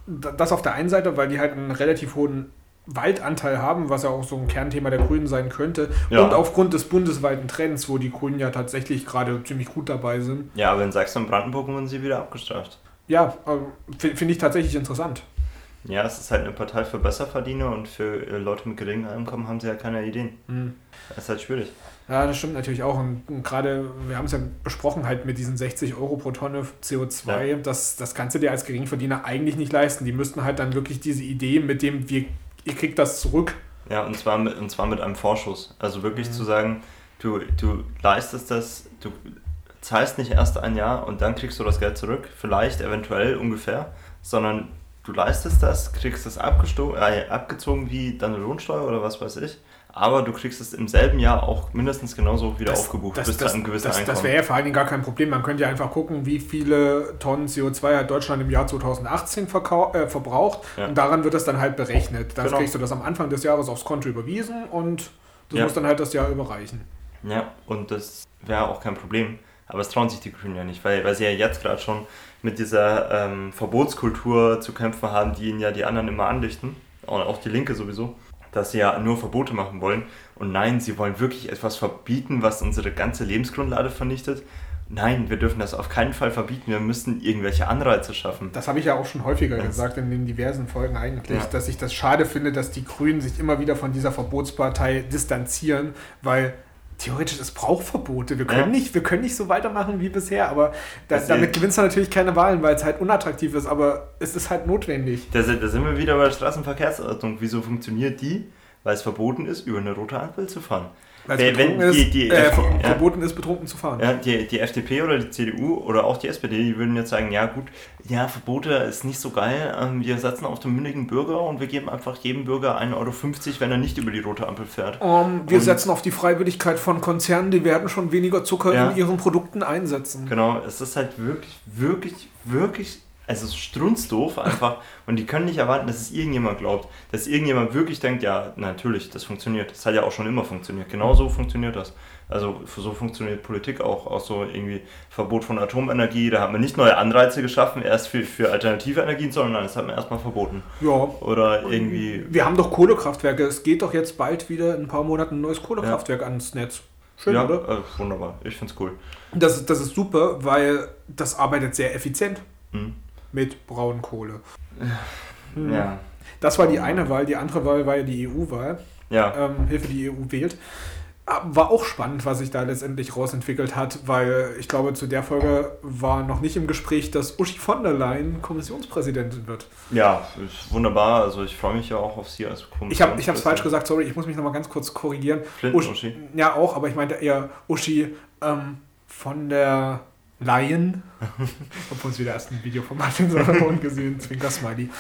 das auf der einen Seite, weil die halt einen relativ hohen Waldanteil haben, was ja auch so ein Kernthema der Grünen sein könnte. Ja. Und aufgrund des bundesweiten Trends, wo die Grünen ja tatsächlich gerade ziemlich gut dabei sind. Ja, aber in Sachsen und Brandenburg wurden sie wieder abgestraft. Ja, äh, finde ich tatsächlich interessant. Ja, es ist halt eine Partei für Besserverdiener und für äh, Leute mit geringem Einkommen haben sie ja keine Ideen. Hm. Das ist halt schwierig. Ja, das stimmt natürlich auch. Und, und gerade, wir haben es ja besprochen, halt mit diesen 60 Euro pro Tonne CO2, Ja. das, das kannst du dir als Geringverdiener eigentlich nicht leisten. Die müssten halt dann wirklich diese Idee mit dem, wir, ihr kriegt das zurück. Ja, und zwar mit, und zwar mit einem Vorschuss. Also wirklich Mhm. zu sagen, du, du leistest das, du zahlst nicht erst ein Jahr und dann kriegst du das Geld zurück, vielleicht, eventuell, ungefähr, sondern du leistest das, kriegst abgesto- äh, abgezogen wie deine Lohnsteuer oder was weiß ich, aber du kriegst es im selben Jahr auch mindestens genauso wieder aufgebucht, bis zu einem gewissen das, Einkommen. das wäre ja vor allen Dingen gar kein Problem. Man könnte ja einfach gucken, wie viele Tonnen CO2 hat Deutschland im Jahr 2018 verkau- äh, verbraucht Ja. und daran wird es dann halt berechnet. Dann Genau. kriegst du das am Anfang des Jahres aufs Konto überwiesen und das Ja. muss dann halt das Jahr überreichen. Ja, und das wäre auch kein Problem. Aber es trauen sich die Grünen ja nicht, weil, weil sie ja jetzt gerade schon mit dieser ähm, Verbotskultur zu kämpfen haben, die ihnen ja die anderen immer andichten, und auch die Linke sowieso, dass sie ja nur Verbote machen wollen. Und nein, sie wollen wirklich etwas verbieten, was unsere ganze Lebensgrundlage vernichtet. Nein, wir dürfen das auf keinen Fall verbieten. Wir müssen irgendwelche Anreize schaffen. Das habe ich ja auch schon häufiger Ja. gesagt in den diversen Folgen eigentlich, Ja. dass ich das schade finde, dass die Grünen sich immer wieder von dieser Verbotspartei distanzieren, weil theoretisch es braucht Verbote. Wir können, Ja. nicht, wir können nicht so weitermachen wie bisher, aber da, damit gewinnst du natürlich keine Wahlen, weil es halt unattraktiv ist, aber es ist halt notwendig. Da, sind- da sind wir wieder bei der Straßenverkehrsordnung. Wieso funktioniert die? Weil es verboten ist, über eine rote Ampel zu fahren. Es betrunken wenn die- ist, die- äh, ja. ver- verboten ist, betrunken zu fahren. Ja, die, die FDP oder die CDU oder auch die SPD, die würden jetzt sagen, ja gut, ja, Verbote ist nicht so geil, ähm, wir setzen auf den mündigen Bürger und wir geben einfach jedem Bürger 1,50 Euro, wenn er nicht über die rote Ampel fährt. Ähm, wir Und- setzen auf die Freiwilligkeit von Konzernen, die werden schon weniger Zucker Ja. in ihren Produkten einsetzen. Genau, es ist halt wirklich, wirklich, wirklich, also es ist strunzdoof einfach und die können nicht erwarten, dass es irgendjemand glaubt, dass irgendjemand wirklich denkt, ja, natürlich, das funktioniert. Das hat ja auch schon immer funktioniert. Genau so funktioniert das. Also so funktioniert Politik auch, auch so irgendwie Verbot von Atomenergie, da hat man nicht neue Anreize geschaffen, erst für, für alternative Energien, sondern das hat man erstmal verboten. Ja, Oder irgendwie, Wir haben doch Kohlekraftwerke. Es geht doch jetzt bald wieder in ein paar Monaten ein neues Kohlekraftwerk ans Netz. Schön, ja, oder? äh, wunderbar, ich find's cool. Das, ist- das ist super, weil das arbeitet sehr effizient Hm. Mit Braunkohle. Hm. Ja, Das war die eine Wahl. Die andere Wahl war ja die EU-Wahl. ja, Ähm, Hilfe, die EU wählt. Ah, War auch spannend, was sich da letztendlich rausentwickelt hat, weil ich glaube, zu der Folge war noch nicht im Gespräch, dass Uschi von der Leyen Kommissionspräsidentin wird. ja, ist wunderbar, also ich freue mich ja auch auf Sie als Ich habe ich es falsch gesagt, sorry, ich muss mich nochmal ganz kurz korrigieren. Flinten-Uschi. Ja, auch, aber ich meinte eher Uschi ähm, von der Lion. Obwohl es wieder erst ein Video von Martin Sonderborn gesehen, Zwinker-Smiley.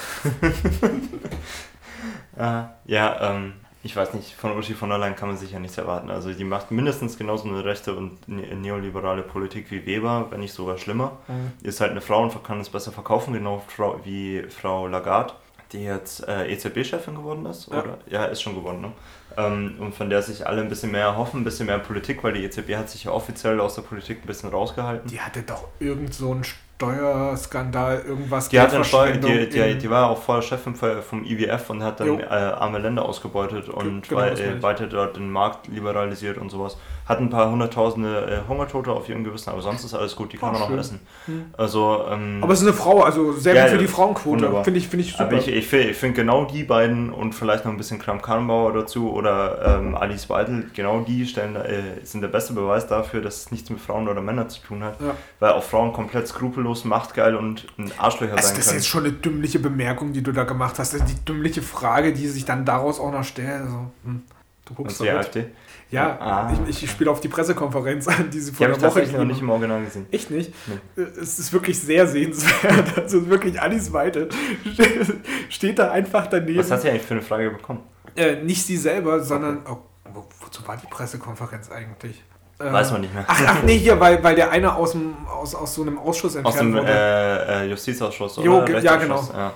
Äh, ja, ähm, ich weiß nicht, von Uschi von der Leyen kann man sicher nichts erwarten. Also die macht mindestens genauso eine rechte und ne neoliberale Politik wie Weber, wenn nicht sogar schlimmer. Ist halt eine Frau und kann es besser verkaufen, genau wie Frau Lagarde, die jetzt äh, EZB-Chefin geworden ist, Ja. oder? Ja, ist schon geworden, ne? Ähm, und von der sich alle ein bisschen mehr erhoffen, ein bisschen mehr Politik, weil die EZB hat sich ja offiziell aus der Politik ein bisschen rausgehalten. Die hatte doch irgend so einen Steuerskandal, irgendwas. Die, hat Steuer, die, die, die war auch vorher Chefin vom IWF und hat dann äh, arme Länder ausgebeutet und genau, wei- äh, weiter dort den Markt liberalisiert und sowas. Hat ein paar hunderttausende äh, Hungertote auf ihrem Gewissen, aber sonst ist alles gut, die kann Ah, man noch schön. essen. Hm. Also, ähm, Aber es ist eine Frau, also sehr Ja, gut für die Frauenquote. Finde ich, finde ich super. aber ich, ich finde ich find genau die beiden und vielleicht noch ein bisschen Kram Karrenbauer dazu oder ähm, Alice Weidel, genau die stellen, äh, sind der beste Beweis dafür, dass es nichts mit Frauen oder Männern zu tun hat. Ja. Weil auch Frauen komplett skrupellos, machtgeil und ein Arschlöcher Also sein das ist können. jetzt schon eine dümmliche Bemerkung, die du da gemacht hast. Also die dümmliche Frage, die sich dann daraus auch noch stellt. Also, hm, du guckst die. AfD? Ja, Ah. ich, ich spiele auf die Pressekonferenz an, die sie Die vor habe ich einer Woche tatsächlich noch gegeben nicht im Original gesehen. Echt nicht? Nee. Es ist wirklich sehr sehenswert. Also wirklich Alice Weite steht da einfach daneben. Was hast du eigentlich für eine Frage bekommen? Äh, nicht sie selber, sondern. Oh, wo- wozu war die Pressekonferenz eigentlich? Weiß man nicht mehr. Ach, ach nee, hier, weil, weil der eine aus, dem, aus, aus so einem Ausschuss entfernt Aus dem wurde. äh, äh, Justizausschuss Jo, oder ge- ja, genau. Ja.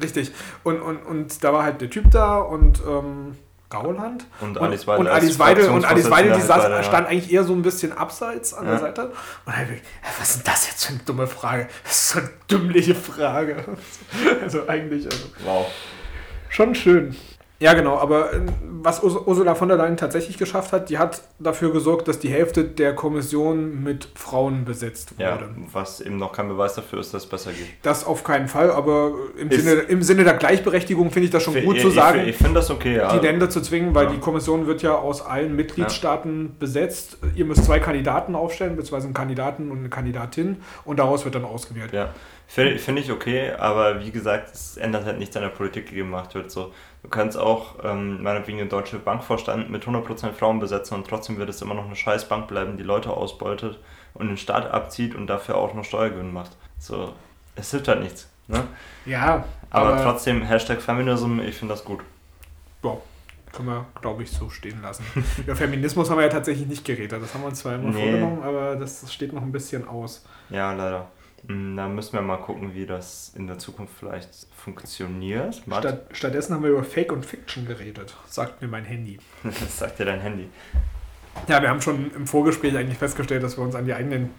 Richtig. Und, und, und da war halt der Typ da und ähm, Gauland. Und Alice Weidel und Alice Weidel, und Alice Weidel, die saß, bei der- stand eigentlich eher so ein bisschen abseits an der Ja. Seite. Und halt, was ist denn das jetzt für eine dumme Frage? Das ist so eine dümmliche Frage. Also eigentlich, also Wow. schon schön. Ja, genau, aber äh, was Urs- Ursula von der Leyen tatsächlich geschafft hat, die hat dafür gesorgt, dass die Hälfte der Kommission mit Frauen besetzt Ja, wurde. was eben noch kein Beweis dafür ist, dass es besser geht. Das auf keinen Fall, aber im, Ist- Sinne, im Sinne der Gleichberechtigung finde ich das schon gut ich, zu ich- sagen. Ich, finde das okay, ja. die Länder zu zwingen, weil Ja. die Kommission wird ja aus allen Mitgliedstaaten besetzt. Ihr müsst zwei Kandidaten aufstellen, beziehungsweise einen Kandidaten und eine Kandidatin und daraus wird dann ausgewählt. Ja, finde find ich okay, aber wie gesagt, es ändert halt nichts an der Politik, die gemacht wird. So, du kannst auch ähm, meinetwegen eine deutsche Bankvorstand mit 100% Frauen besetzen und trotzdem wird es immer noch eine scheiß Bank bleiben, die Leute ausbeutet und den Staat abzieht und dafür auch noch Steuergewinn macht. So, es hilft halt nichts. Ne? Ja, Aber, aber, trotzdem, Hashtag Feminism, ich finde das gut. boah, können wir, glaube ich, so stehen lassen. Über Feminismus haben wir ja tatsächlich nicht geredet. Das haben wir uns zwar immer Nee. vorgenommen, aber das steht noch ein bisschen aus. Ja, leider. Mm, Da müssen wir mal gucken, wie das in der Zukunft vielleicht funktioniert. Statt, stattdessen haben wir über Fake und Fiction geredet, sagt mir mein Handy. das sagt dir dein Handy. Ja, wir haben schon im Vorgespräch eigentlich festgestellt, dass wir uns an die eigenen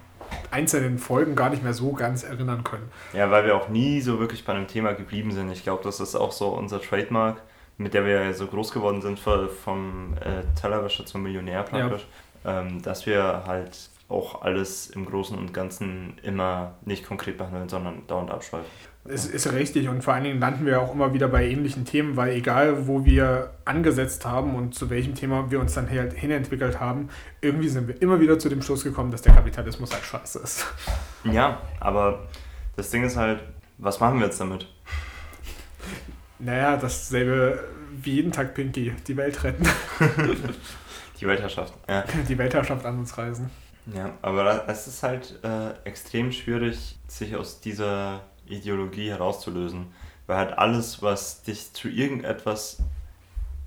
einzelnen Folgen gar nicht mehr so ganz erinnern können. Ja, weil wir auch nie so wirklich bei einem Thema geblieben sind. Ich glaube, das ist auch so unser Trademark, mit der wir ja so groß geworden sind, von- vom äh, Tellerwäscher zum Millionär praktisch, ähm, dass wir halt auch alles im Großen und Ganzen immer nicht konkret behandeln, sondern dauernd abschweifen. Es ist richtig und vor allen Dingen landen wir auch immer wieder bei ähnlichen Themen, weil egal wo wir angesetzt haben und zu welchem Thema wir uns dann halt hinentwickelt haben, irgendwie sind wir immer wieder zu dem Schluss gekommen, dass der Kapitalismus halt scheiße ist. Ja, aber das Ding ist halt, was machen wir jetzt damit? Naja, dasselbe wie jeden Tag Pinky, die Welt retten, Die Weltherrschaft. Ja. die Weltherrschaft an uns reißen. Ja, aber es ist halt äh, extrem schwierig, sich aus dieser Ideologie herauszulösen. Weil halt alles, was dich zu irgendetwas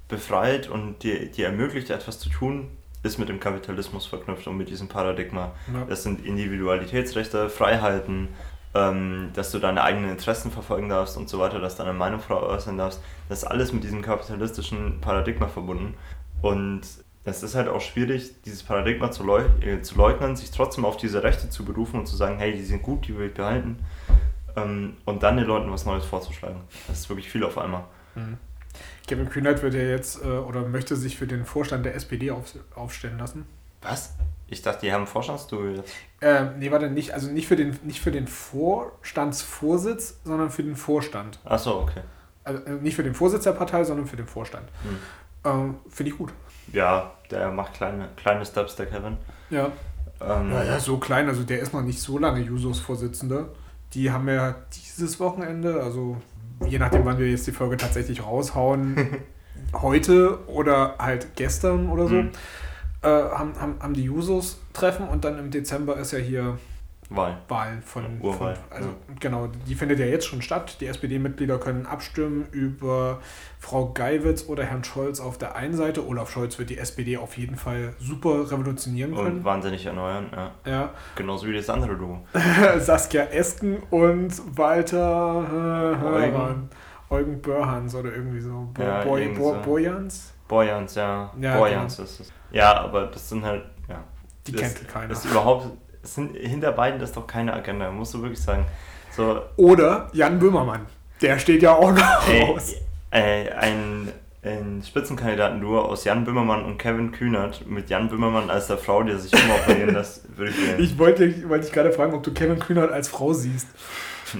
befreit und dir, dir ermöglicht, etwas zu tun, ist mit dem Kapitalismus verknüpft und mit diesem Paradigma. Ja. Das sind Individualitätsrechte, Freiheiten, ähm, dass du deine eigenen Interessen verfolgen darfst und so weiter, dass du deine Meinung frei äußern darfst. Das ist alles mit diesem kapitalistischen Paradigma verbunden. Und es ist halt auch schwierig, dieses Paradigma zu, leu äh, zu leugnen, sich trotzdem auf diese Rechte zu berufen und zu sagen, hey, die sind gut, die will ich behalten. Ähm, und dann den Leuten was Neues vorzuschlagen. Das ist wirklich viel auf einmal. Mhm. Kevin Kühnert wird ja jetzt äh, oder möchte sich für den Vorstand der SPD auf, aufstellen lassen. Was? Ich dachte, die haben einen Vorstandsstuhl jetzt. Ähm, nee, warte, nicht, also nicht für den, nicht für den Vorstandsvorsitz, sondern für den Vorstand. Achso, okay. Also äh, nicht für den Vorsitz der Partei, sondern für den Vorstand. Hm. Ähm, Finde ich gut. Ja, der macht kleine, kleine Steps, der Kevin. Ja. Ähm, Naja, so klein, also der ist noch nicht so lange Jusos-Vorsitzender. Die haben ja dieses Wochenende, also je nachdem, wann wir jetzt die Folge tatsächlich raushauen, heute oder halt gestern oder so, Mhm. äh, haben, haben, haben die Jusos treffen und dann im Dezember ist ja hier Wahl. Wahl von, Urwahl, von also genau, die findet ja jetzt schon statt. Die SPD-Mitglieder können abstimmen über Frau Geiwitz oder Herrn Scholz auf der einen Seite. Olaf Scholz wird die SPD auf jeden Fall super revolutionieren Und können. wahnsinnig erneuern, ja. Ja. Genauso wie das andere Duo. Saskia Esken und Walter äh, Eugen. Eugen. Börhans oder irgendwie so. Bo Ja, Boy, Bo so. Bojans? Boyans, ja. Ja, Boyans ist es. Ja, aber das sind halt, ja. Die das, kennt keiner. Das ist überhaupt, sind, hinter beiden ist doch keine Agenda, musst du wirklich sagen. So, Oder Jan Böhmermann. Der steht ja auch noch ey, raus. äh, ein, ein Spitzenkandidaten-Duo aus Jan Böhmermann und Kevin Kühnert mit Jan Böhmermann als der Frau, die sich umoperieren lässt, würde ich wählen. Ich wollte, wollte dich gerade fragen, ob du Kevin Kühnert als Frau siehst.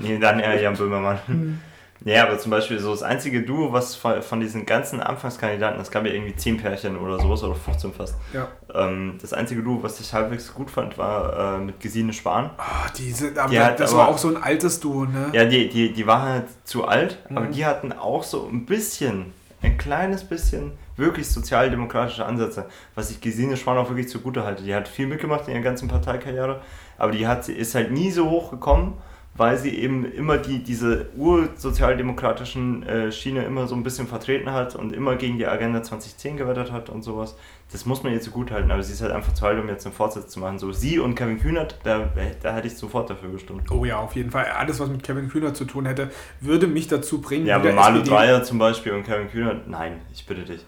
Nee, dann eher Jan Böhmermann. Ja, aber zum Beispiel so das einzige Duo, was von, von diesen ganzen Anfangskandidaten, es gab ja irgendwie 10 Pärchen oder sowas, oder 15 fast. Ja. Ähm, das einzige Duo, was ich halbwegs gut fand, war äh, mit Gesine Spahn. Ah, diese, aber Die hat das aber- war auch so ein altes Duo, ne? Ja, die, die, die war halt zu alt, aber Mhm. die hatten auch so ein bisschen, ein kleines bisschen wirklich sozialdemokratische Ansätze, was ich Gesine Spahn auch wirklich zugute halte. Die hat viel mitgemacht in ihrer ganzen Parteikarriere, aber die hat, ist halt nie so hoch gekommen, weil sie eben immer die, diese ursozialdemokratischen äh, Schiene immer so ein bisschen vertreten hat und immer gegen die Agenda 2010 gewettert hat und sowas. Das muss man ihr so gut halten, aber sie ist halt einfach zu alt, um jetzt einen Vorsitz zu machen. So sie und Kevin Kühnert, da, da hätte ich sofort dafür gestimmt. Oh ja, auf jeden Fall. Alles, was mit Kevin Kühnert zu tun hätte, würde mich dazu bringen. Ja, aber Malu Dreyer zum Beispiel und Kevin Kühnert, nein, ich bitte dich.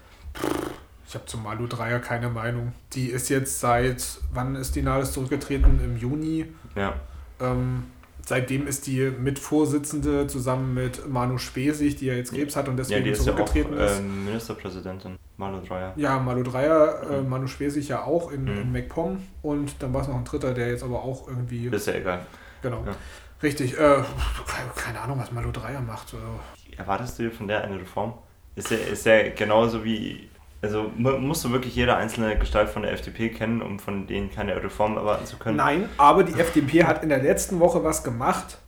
Ich habe zu Malu Dreyer keine Meinung. Die ist jetzt seit, wann ist die Nahles zurückgetreten? Im Juni. Ja. Ähm, seitdem ist die Mitvorsitzende zusammen mit Manu Spesig, die ja jetzt Krebs hat und deswegen ja, die zurückgetreten ist. Ja auch, äh, Ministerpräsidentin, Malu Dreyer. Ja, Malu Dreyer, äh, Manu Spesig ja auch in, mhm. in MacPom und dann war es noch ein dritter, der jetzt aber auch irgendwie. Ist ja egal. Genau. Ja. Richtig. Äh, keine Ahnung, was Malu Dreyer macht. Erwartest du dir von der eine Reform? Ist ja, ist ja genauso wie also musst du wirklich jede einzelne Gestalt von der FDP kennen, um von denen keine Reform erwarten zu können? Nein, aber die FDP hat in der letzten Woche was gemacht,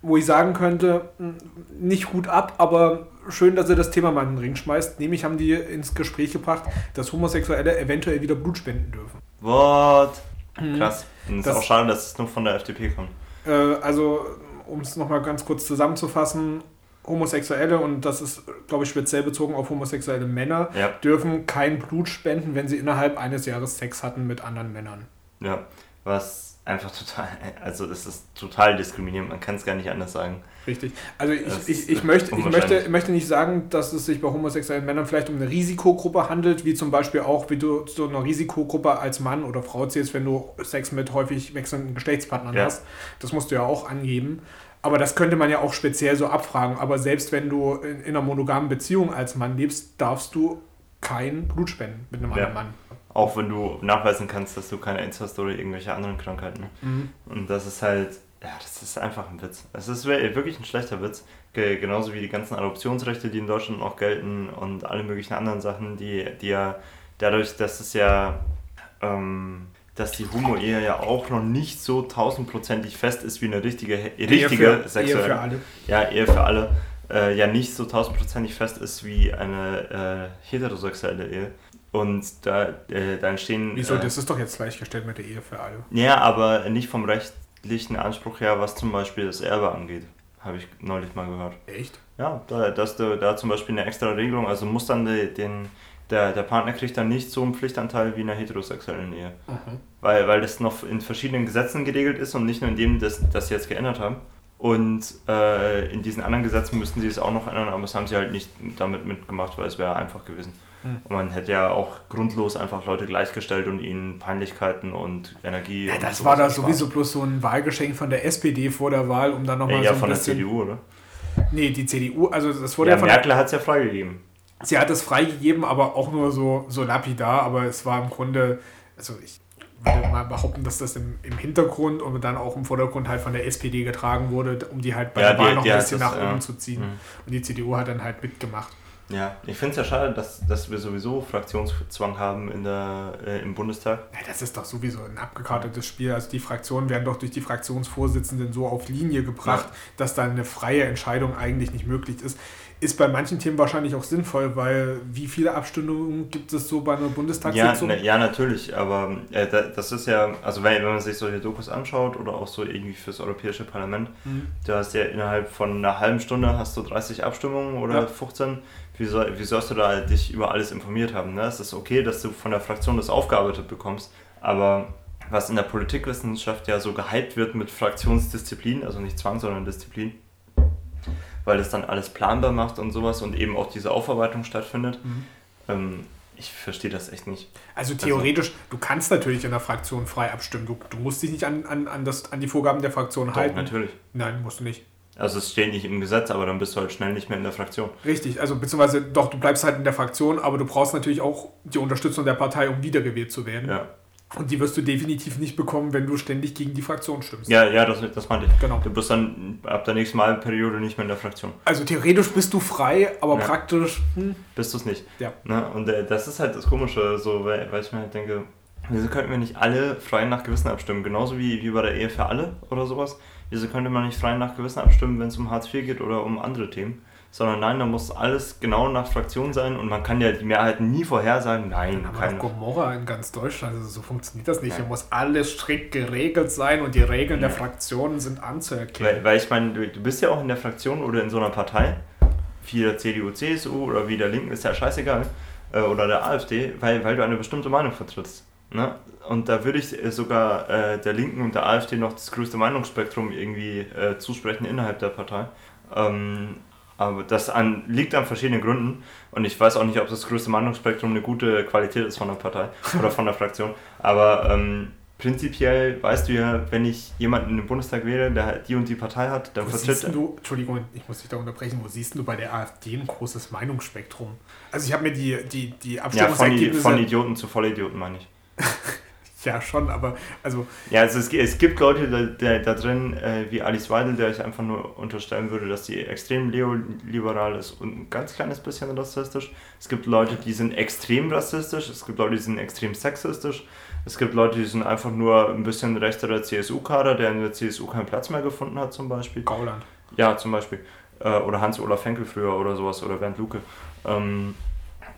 wo ich sagen könnte, hm, nicht gut ab, aber schön, dass er das Thema mal in den Ring schmeißt. Nämlich haben die ins Gespräch gebracht, dass Homosexuelle eventuell wieder Blut spenden dürfen. What? Mhm. Krass. Und es ist auch schade, dass es nur von der FDP kommt. Äh, also, um es nochmal ganz kurz zusammenzufassen, Homosexuelle, und das ist, glaube ich, speziell bezogen auf homosexuelle Männer, ja. dürfen kein Blut spenden, wenn sie innerhalb eines Jahres Sex hatten mit anderen Männern. Ja, was einfach total, also das ist total diskriminierend, man kann es gar nicht anders sagen. Richtig. Also ich, ich, ich, möchte, ich möchte, möchte nicht sagen, dass es sich bei homosexuellen Männern vielleicht um eine Risikogruppe handelt, wie zum Beispiel auch, wie du zu einer Risikogruppe als Mann oder Frau zählst, wenn du Sex mit häufig wechselnden Geschlechtspartnern ja. hast. Das musst du ja auch angeben. Aber das könnte man ja auch speziell so abfragen. Aber selbst wenn du in, in einer monogamen Beziehung als Mann lebst, darfst du kein Blut spenden mit einem ja. anderen Mann. Auch wenn du nachweisen kannst, dass du keine AIDS hast oder irgendwelche anderen Krankheiten. Mhm. Und das ist halt, ja, das ist einfach ein Witz. Es ist wirklich ein schlechter Witz. Genauso wie die ganzen Adoptionsrechte, die in Deutschland noch gelten und alle möglichen anderen Sachen, die, die ja dadurch, dass es ja ähm, dass die Homo-Ehe ja auch noch nicht so tausendprozentig fest ist wie eine richtige, richtige Ehe sexuelle. Ehe für alle. Ja, Ehe für alle. Äh, ja, nicht so tausendprozentig fest ist wie eine äh, heterosexuelle Ehe. Und da, äh, da entstehen. Wieso? Äh, das ist doch jetzt gleichgestellt mit der Ehe für alle. Ja, aber nicht vom rechtlichen Anspruch her, was zum Beispiel das Erbe angeht. Habe ich neulich mal gehört. Echt? Ja, da, dass du da zum Beispiel eine extra Regelung, also muss dann die, den der, der Partner kriegt dann nicht so einen Pflichtanteil wie in einer heterosexuellen Ehe. Mhm. Weil, weil das noch in verschiedenen Gesetzen geregelt ist und nicht nur in dem, das, das sie jetzt geändert haben. Und äh, in diesen anderen Gesetzen müssten sie es auch noch ändern, aber das haben sie halt nicht damit mitgemacht, weil es wäre einfach gewesen. Mhm. Und man hätte ja auch grundlos einfach Leute gleichgestellt und ihnen Peinlichkeiten und Energie. Ja, das war da sowieso bloß so ein Wahlgeschenk von der SPD vor der Wahl, um dann nochmal ja, so ein von bisschen... der CDU, oder? Nee, die CDU, also das wurde ja, ja von Merkel hat es ja freigegeben. Sie hat es freigegeben, aber auch nur so, so lapidar, aber es war im Grunde, also ich würde mal behaupten, dass das im, im Hintergrund und dann auch im Vordergrund halt von der SPD getragen wurde, um die halt bei ja, der Wahl noch ein bisschen nach oben ja. zu ziehen. Mhm. Und die CDU hat dann halt mitgemacht. Ja, ich finde es ja schade, dass, dass wir sowieso Fraktionszwang haben in der, äh, im Bundestag. Ja, das ist doch sowieso ein abgekartetes Spiel. Also die Fraktionen werden doch durch die Fraktionsvorsitzenden so auf Linie gebracht, ja. dass da eine freie Entscheidung eigentlich nicht möglich ist ist bei manchen Themen wahrscheinlich auch sinnvoll, weil wie viele Abstimmungen gibt es so bei einer Bundestagssitzung? Ja, ne, ja natürlich, aber äh, das ist ja, also wenn, wenn man sich solche Dokus anschaut oder auch so irgendwie fürs Europäische Parlament, mhm. du hast ja innerhalb von einer halben Stunde hast du 30 Abstimmungen oder ja. 15. Wie, soll, wie sollst du da dich über alles informiert haben? Ne? Es ist okay, dass du von der Fraktion das aufgearbeitet bekommst, aber was in der Politikwissenschaft ja so gehypt wird mit Fraktionsdisziplin, also nicht Zwang, sondern Disziplin, weil das dann alles planbar macht und sowas und eben auch diese Aufarbeitung stattfindet. Mhm. Ähm, ich verstehe das echt nicht. Also, also theoretisch, also, du kannst natürlich in der Fraktion frei abstimmen. Du, du musst dich nicht an, an, an, das, an die Vorgaben der Fraktion doch, halten. natürlich. Nein, musst du nicht. Also es steht nicht im Gesetz, aber dann bist du halt schnell nicht mehr in der Fraktion. Richtig, also beziehungsweise doch, du bleibst halt in der Fraktion, aber du brauchst natürlich auch die Unterstützung der Partei, um wiedergewählt zu werden. Ja. Und die wirst du definitiv nicht bekommen, wenn du ständig gegen die Fraktion stimmst. Ja, ja, das, das meinte ich. Genau. Du bist dann ab der nächsten Wahlperiode nicht mehr in der Fraktion. Also theoretisch bist du frei, aber ja. praktisch hm. bist du es nicht. Ja. Ne? Und äh, das ist halt das Komische, so, weil, weil ich mir halt denke, wieso könnten wir nicht alle frei nach Gewissen abstimmen? Genauso wie, wie bei der Ehe für alle oder sowas. Wieso könnte man nicht frei nach Gewissen abstimmen, wenn es um Hartz IV geht oder um andere Themen? Sondern nein, da muss alles genau nach Fraktion sein und man kann ja die Mehrheiten nie vorhersagen. Nein, Dann keine. Gomorra in ganz Deutschland. Also so funktioniert das nicht. Hier muss alles strikt geregelt sein und die Regeln der Fraktionen sind anzuerkennen. Weil, weil ich meine, du, du bist ja auch in der Fraktion oder in so einer Partei, wie der CDU, CSU oder wie der Linken, ist ja scheißegal, äh, oder der AfD, weil, weil du eine bestimmte Meinung vertrittst. Ne? Und da würde ich äh, sogar äh, der Linken und der AfD noch das größte Meinungsspektrum irgendwie äh, zusprechen innerhalb der Partei. Ähm, aber das an, liegt an verschiedenen Gründen und ich weiß auch nicht, ob das größte Meinungsspektrum eine gute Qualität ist von der Partei oder von der Fraktion. Aber ähm, prinzipiell weißt du ja, wenn ich jemanden in den Bundestag wähle, der halt die und die Partei hat, dann Wo vertritt siehst du, Entschuldigung, ich muss dich da unterbrechen, wo siehst du bei der AfD ein großes Meinungsspektrum? Also ich habe mir die, die, die ja, von, Abstimmungsergebnisse... von Idioten zu Vollidioten, meine ich. ja, schon, aber also Ja, also es, es gibt Leute da, da, da drin, äh, wie Alice Weidel, der ich einfach nur unterstellen würde, dass sie extrem neoliberal ist und ein ganz kleines bisschen rassistisch. Es gibt Leute, die sind extrem rassistisch, es gibt Leute, die sind extrem sexistisch. Es gibt Leute, die sind einfach nur ein bisschen rechterer CSU-Kader, der in der CSU keinen Platz mehr gefunden hat, zum Beispiel. Gauland. Ja, zum Beispiel. Äh, oder Hans-Olaf Henkel früher oder sowas oder Bernd Luke. Ähm,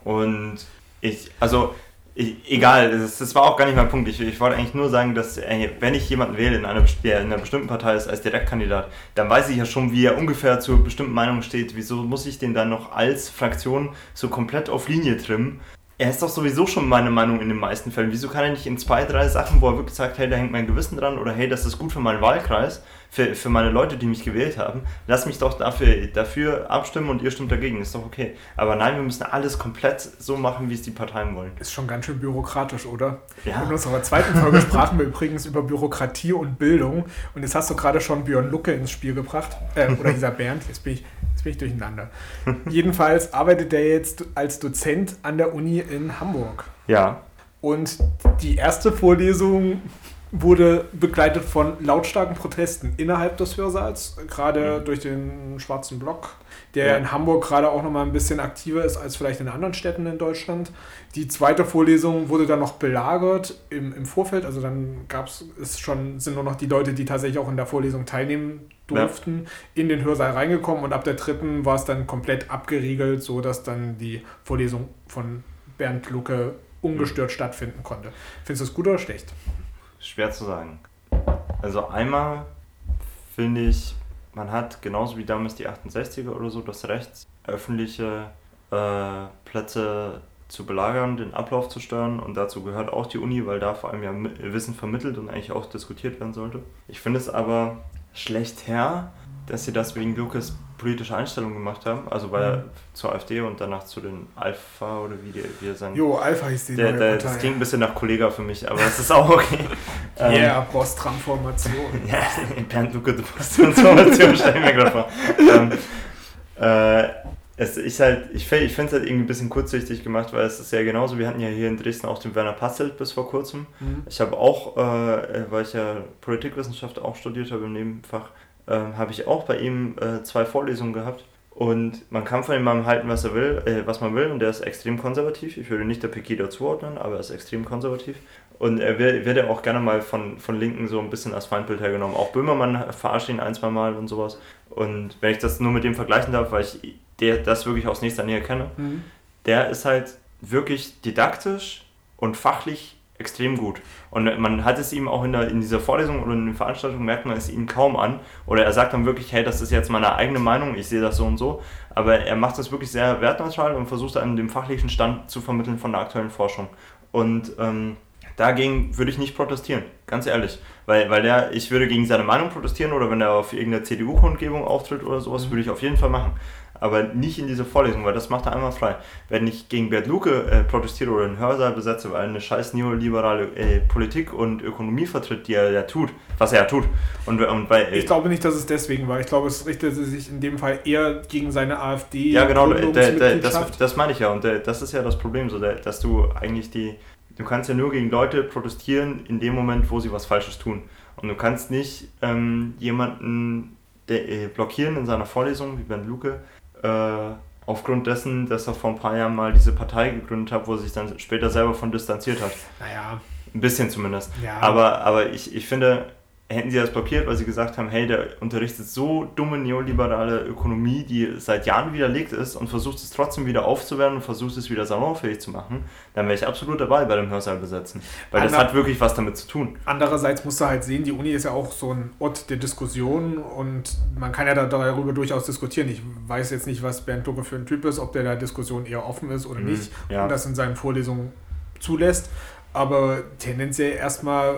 und ich, also, ich, egal, das, das war auch gar nicht mein Punkt. Ich, ich wollte eigentlich nur sagen, dass, ey, wenn ich jemanden wähle, in einer, der in einer bestimmten Partei ist, als Direktkandidat, dann weiß ich ja schon, wie er ungefähr zur bestimmten Meinung steht. Wieso muss ich den dann noch als Fraktion so komplett auf Linie trimmen? Er ist doch sowieso schon meine Meinung in den meisten Fällen. Wieso kann er nicht in zwei, drei Sachen, wo er wirklich sagt, hey, da hängt mein Gewissen dran oder hey, das ist gut für meinen Wahlkreis, für, für meine Leute, die mich gewählt haben, lass mich doch dafür, dafür abstimmen und ihr stimmt dagegen, ist doch okay. Aber nein, wir müssen alles komplett so machen, wie es die Parteien wollen. Ist schon ganz schön bürokratisch, oder? Ja. In unserer zweiten Folge sprachen wir übrigens über Bürokratie und Bildung. Und jetzt hast du gerade schon Björn Lucke ins Spiel gebracht. Äh, oder dieser Bernd, jetzt bin ich, jetzt bin ich durcheinander. Jedenfalls arbeitet er jetzt als Dozent an der Uni in Hamburg. Ja, Und die erste Vorlesung wurde begleitet von lautstarken Protesten innerhalb des Hörsaals, gerade durch den schwarzen Block, der Ja. in Hamburg gerade auch nochmal ein bisschen aktiver ist als vielleicht in anderen Städten in Deutschland. Die zweite Vorlesung wurde dann noch belagert im, im Vorfeld, also dann gab es schon, sind nur noch die Leute, die tatsächlich auch in der Vorlesung teilnehmen durften, in den Hörsaal reingekommen und ab der dritten war es dann komplett abgeriegelt, so dass dann die Vorlesung von Bernd Lucke ungestört stattfinden konnte. Findest du es gut oder schlecht? Schwer zu sagen. Also einmal finde ich, man hat genauso wie damals die 68er oder so das Recht, öffentliche äh, Plätze zu belagern, den Ablauf zu steuern und dazu gehört auch die Uni, weil da vor allem ja Wissen vermittelt und eigentlich auch diskutiert werden sollte. Ich finde es aber schlecht her, dass sie das wegen Lukas politische Einstellung gemacht haben, also bei Mhm. zur AfD und danach zu den Alpha oder wie, die, wie er sein Jo, Alpha hieß die der, der, Partei. das klingt ein bisschen nach Kollega für mich, aber es ist auch okay. Ähm, Yeah, Boss-Transformation. ja, Bernd Luke, du bist Transformation, stell ich mir gerade vor. Ähm, äh, es ist halt, ich finde es halt irgendwie ein bisschen kurzsichtig gemacht, weil es ist ja genauso, wir hatten ja hier in Dresden auch den Werner Passelt bis vor kurzem. Mhm. Ich habe auch, äh, weil ich ja Politikwissenschaft auch studiert habe im Nebenfach, äh, habe ich auch bei ihm äh, zwei Vorlesungen gehabt. Und man kann von ihm mal halten, was er will, äh, was man will, und der ist extrem konservativ. Ich würde nicht der Pegida zuordnen, aber er ist extrem konservativ. Und er wird, wird ja auch gerne mal von, von Linken so ein bisschen als Feindbild hergenommen. Auch Böhmermann verarscht ihn ein, zwei Mal und sowas. Und wenn ich das nur mit dem vergleichen darf, weil ich der, das wirklich aus nächster Nähe kenne, Mhm. der ist halt wirklich didaktisch und fachlich extrem gut. Und man hat es ihm auch in, der, in dieser Vorlesung oder in den Veranstaltungen, merkt man es ihm kaum an. Oder er sagt dann wirklich, hey, das ist jetzt meine eigene Meinung, ich sehe das so und so. Aber er macht das wirklich sehr wertneutral und versucht an dem fachlichen Stand zu vermitteln von der aktuellen Forschung. Und ähm, dagegen würde ich nicht protestieren, ganz ehrlich. Weil, weil der, ich würde gegen seine Meinung protestieren oder wenn er auf irgendeiner CDU-Kundgebung auftritt oder sowas, würde ich auf jeden Fall machen. Aber nicht in dieser Vorlesung, weil das macht er einmal frei. Wenn ich gegen Bert Luke äh, protestiere oder einen Hörsaal besetze, weil er eine scheiß neoliberale äh, Politik und Ökonomie vertritt, die er ja tut, was er ja tut. Und, und bei, äh, Ich glaube nicht, dass es deswegen war. Ich glaube, es richtete sich in dem Fall eher gegen seine AfD. Ja, genau, der, der, das, das meine ich ja. Und der, das ist ja das Problem, so, dass du eigentlich die. Du kannst ja nur gegen Leute protestieren in dem Moment, wo sie was Falsches tun. Und du kannst nicht ähm, jemanden der, äh, blockieren in seiner Vorlesung, wie Bernd Luke, äh, aufgrund dessen, dass er vor ein paar Jahren mal diese Partei gegründet hat, wo er sich dann später selber von distanziert hat. Naja, Ein bisschen zumindest. ja. Aber, aber ich, ich finde, hätten sie das blockiert, weil sie gesagt haben, hey, der unterrichtet so dumme neoliberale Ökonomie, die seit Jahren widerlegt ist und versucht es trotzdem wieder aufzuwerten und versucht es wieder salonfähig zu machen, dann wäre ich absolut dabei bei dem Hörsaal besetzen. Weil das Ander- hat wirklich was damit zu tun. Andererseits musst du halt sehen, die Uni ist ja auch so ein Ort der Diskussion und man kann ja da darüber durchaus diskutieren. Ich weiß jetzt nicht, was Bernd Lucke für ein Typ ist, ob der da Diskussion eher offen ist oder Mhm, nicht ja. und das in seinen Vorlesungen zulässt. Aber tendenziell erstmal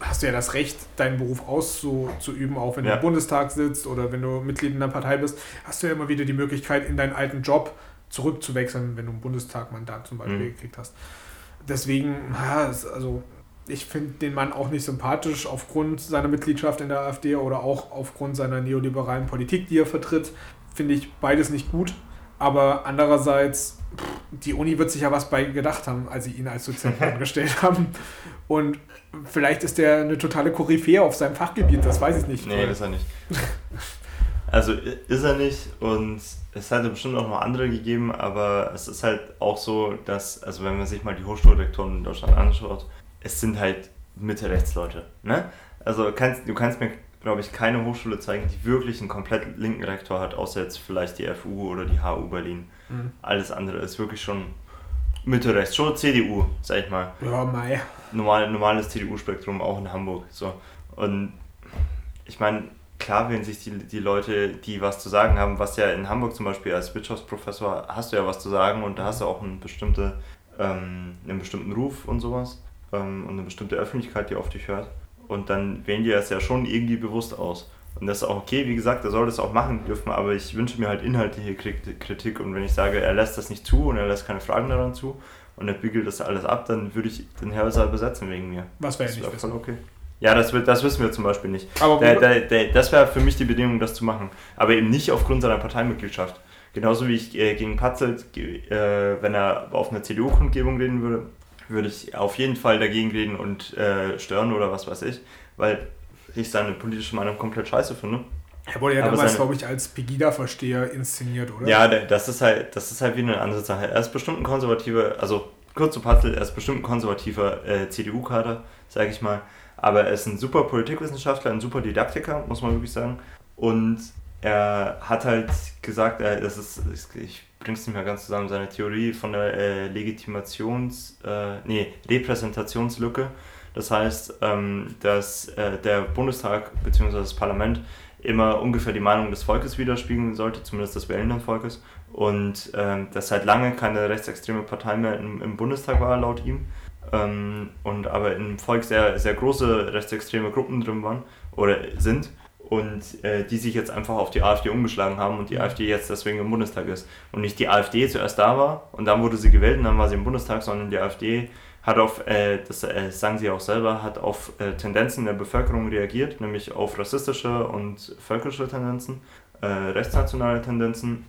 hast du ja das Recht, deinen Beruf auszuüben, auch wenn du Ja. im Bundestag sitzt oder wenn du Mitglied in einer Partei bist, hast du ja immer wieder die Möglichkeit, in deinen alten Job zurückzuwechseln, wenn du ein Bundestagmandat zum Beispiel Mhm. gekriegt hast. Deswegen, also ich finde den Mann auch nicht sympathisch aufgrund seiner Mitgliedschaft in der AfD oder auch aufgrund seiner neoliberalen Politik, die er vertritt. Finde ich beides nicht gut. Aber andererseits, die Uni wird sich ja was bei gedacht haben, als sie ihn als Dozenten angestellt haben. Und vielleicht ist der eine totale Koryphäe auf seinem Fachgebiet, das weiß ich nicht. Nee, ist er nicht. Also ist er nicht und es hätte bestimmt auch noch andere gegeben, aber es ist halt auch so, dass, also wenn man sich mal die Hochschulrektoren in Deutschland anschaut, es sind halt Mitte-Rechts-Leute. Ne? Also kannst, du kannst mir, glaube ich, keine Hochschule zeigen, die wirklich einen komplett linken Rektor hat, außer jetzt vielleicht die FU oder die HU Berlin. Mhm. Alles andere ist wirklich schon Mitte-Rechts, schon CDU, sag ich mal Ja, Mai. normal, normales CDU-Spektrum auch in Hamburg. So. Und ich meine, klar wählen sich die, die Leute, die was zu sagen haben, was ja in Hamburg zum Beispiel als Wirtschaftsprofessor hast du ja was zu sagen und da hast du auch eine bestimmte, ähm, einen bestimmten Ruf und sowas ähm, und eine bestimmte Öffentlichkeit, die auf dich hört. Und dann wählen die das ja schon irgendwie bewusst aus. Und das ist auch okay, wie gesagt, er soll das auch machen dürfen, aber ich wünsche mir halt inhaltliche Kri- Kritik und wenn ich sage, er lässt das nicht zu und er lässt keine Fragen daran zu und er bügelt das alles ab, dann würde ich den Hörsaal besetzen wegen mir. Was wir ja Das nicht wäre wissen. voll okay. Ja, das, wird, das wissen wir zum Beispiel nicht. Aber Der, der, der, das wäre für mich die Bedingung, das zu machen. Aber eben nicht aufgrund seiner Parteimitgliedschaft. Genauso wie ich äh, gegen Patzelt, äh, wenn er auf einer CDU-Kundgebung reden würde, würde ich auf jeden Fall dagegen reden und äh, stören oder was weiß ich, weil ich seine politische Meinung komplett scheiße finde. er wurde ja aber damals, glaube ich, als Pegida-Versteher inszeniert, oder? Ja, das ist halt, das ist halt wieder eine andere Sache. Er ist bestimmt ein konservativer, also kurz zu Patzelt, er ist bestimmt ein konservativer äh, CDU-Kader, sage ich mal. Aber er ist ein super Politikwissenschaftler, ein super Didaktiker, muss man wirklich sagen. Und er hat halt gesagt, er, das ist, ich bring's nicht mehr ganz zusammen, seine Theorie von der äh, Legitimations-, äh, nee, Repräsentationslücke. Das heißt, ähm, dass äh, der Bundestag bzw. das Parlament immer ungefähr die Meinung des Volkes widerspiegeln sollte, zumindest des wählenden Volkes. Und ähm, dass seit lange keine rechtsextreme Partei mehr im, Bundestag war, laut ihm. Ähm, und aber im Volk sehr, sehr große rechtsextreme Gruppen drin waren oder sind. Und äh, die sich jetzt einfach auf die AfD umgeschlagen haben und die AfD jetzt deswegen im Bundestag ist. Und nicht die AfD zuerst da war und dann wurde sie gewählt und dann war sie im Bundestag, sondern die AfD hat auf, äh, das äh, sagen sie auch selber, hat auf äh, Tendenzen der Bevölkerung reagiert, nämlich auf rassistische und völkische Tendenzen, äh, rechtsnationale Tendenzen,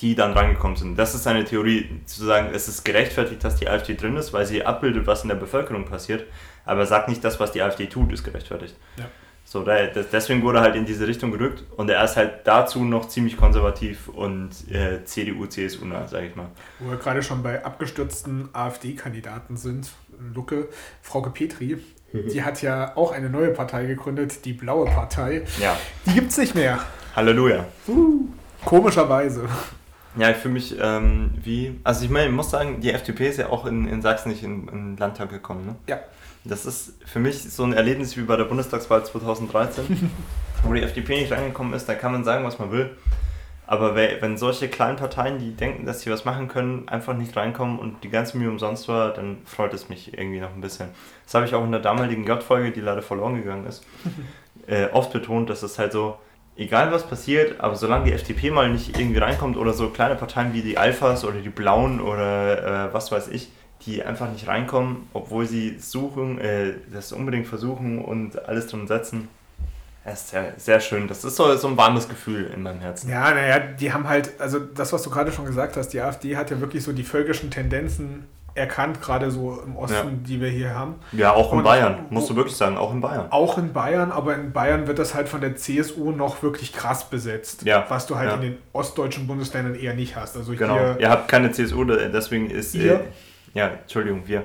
die dann rangekommen sind. Das ist eine Theorie, zu sagen, es ist gerechtfertigt, dass die AfD drin ist, weil sie abbildet, was in der Bevölkerung passiert, aber sagt nicht, das, was die AfD tut, ist gerechtfertigt. Ja. So, deswegen wurde er halt in diese Richtung gerückt und er ist halt dazu noch ziemlich konservativ und äh, CDU, CSU nah, sage ich mal. Wo wir gerade schon bei abgestürzten AfD-Kandidaten sind, Lucke, Frauke Petri, die hat ja auch eine neue Partei gegründet, die Blaue Partei. Ja, Die gibt's nicht mehr. Halleluja. Komischerweise. Ja, ich fühle mich ähm, wie. Also, ich meine, ich muss sagen, die FDP ist ja auch in, in Sachsen nicht in, in den Landtag gekommen. Ne? Ja. Das ist für mich so ein Erlebnis wie bei der Bundestagswahl 2013, wo die FDP nicht reingekommen ist. Da kann man sagen, was man will. Aber wenn solche kleinen Parteien, die denken, dass sie was machen können, einfach nicht reinkommen und die ganze Mühe umsonst war, dann freut es mich irgendwie noch ein bisschen. Das habe ich auch in der damaligen J-Folge, die leider verloren gegangen ist, äh, oft betont, dass es halt so, egal was passiert, aber solange die FDP mal nicht irgendwie reinkommt oder so kleine Parteien wie die Alphas oder die Blauen oder äh, was weiß ich, die einfach nicht reinkommen, obwohl sie suchen, äh, das unbedingt versuchen und alles drin setzen. Das ist sehr, sehr schön. Das ist so, so ein warmes Gefühl in meinem Herzen. Ja, naja, die haben halt, also das, was du gerade schon gesagt hast, die AfD hat ja wirklich so die völkischen Tendenzen erkannt, gerade so im Osten, Ja. die wir hier haben. Ja, auch in Und- Bayern, musst du wirklich sagen, auch in Bayern. Auch in Bayern, aber in Bayern wird das halt von der CSU noch wirklich krass besetzt. Ja, Was du halt ja. in den ostdeutschen Bundesländern eher nicht hast. Also Genau. hier, Ihr habt keine CSU, deswegen ist. Ihr? Ja, Entschuldigung, wir.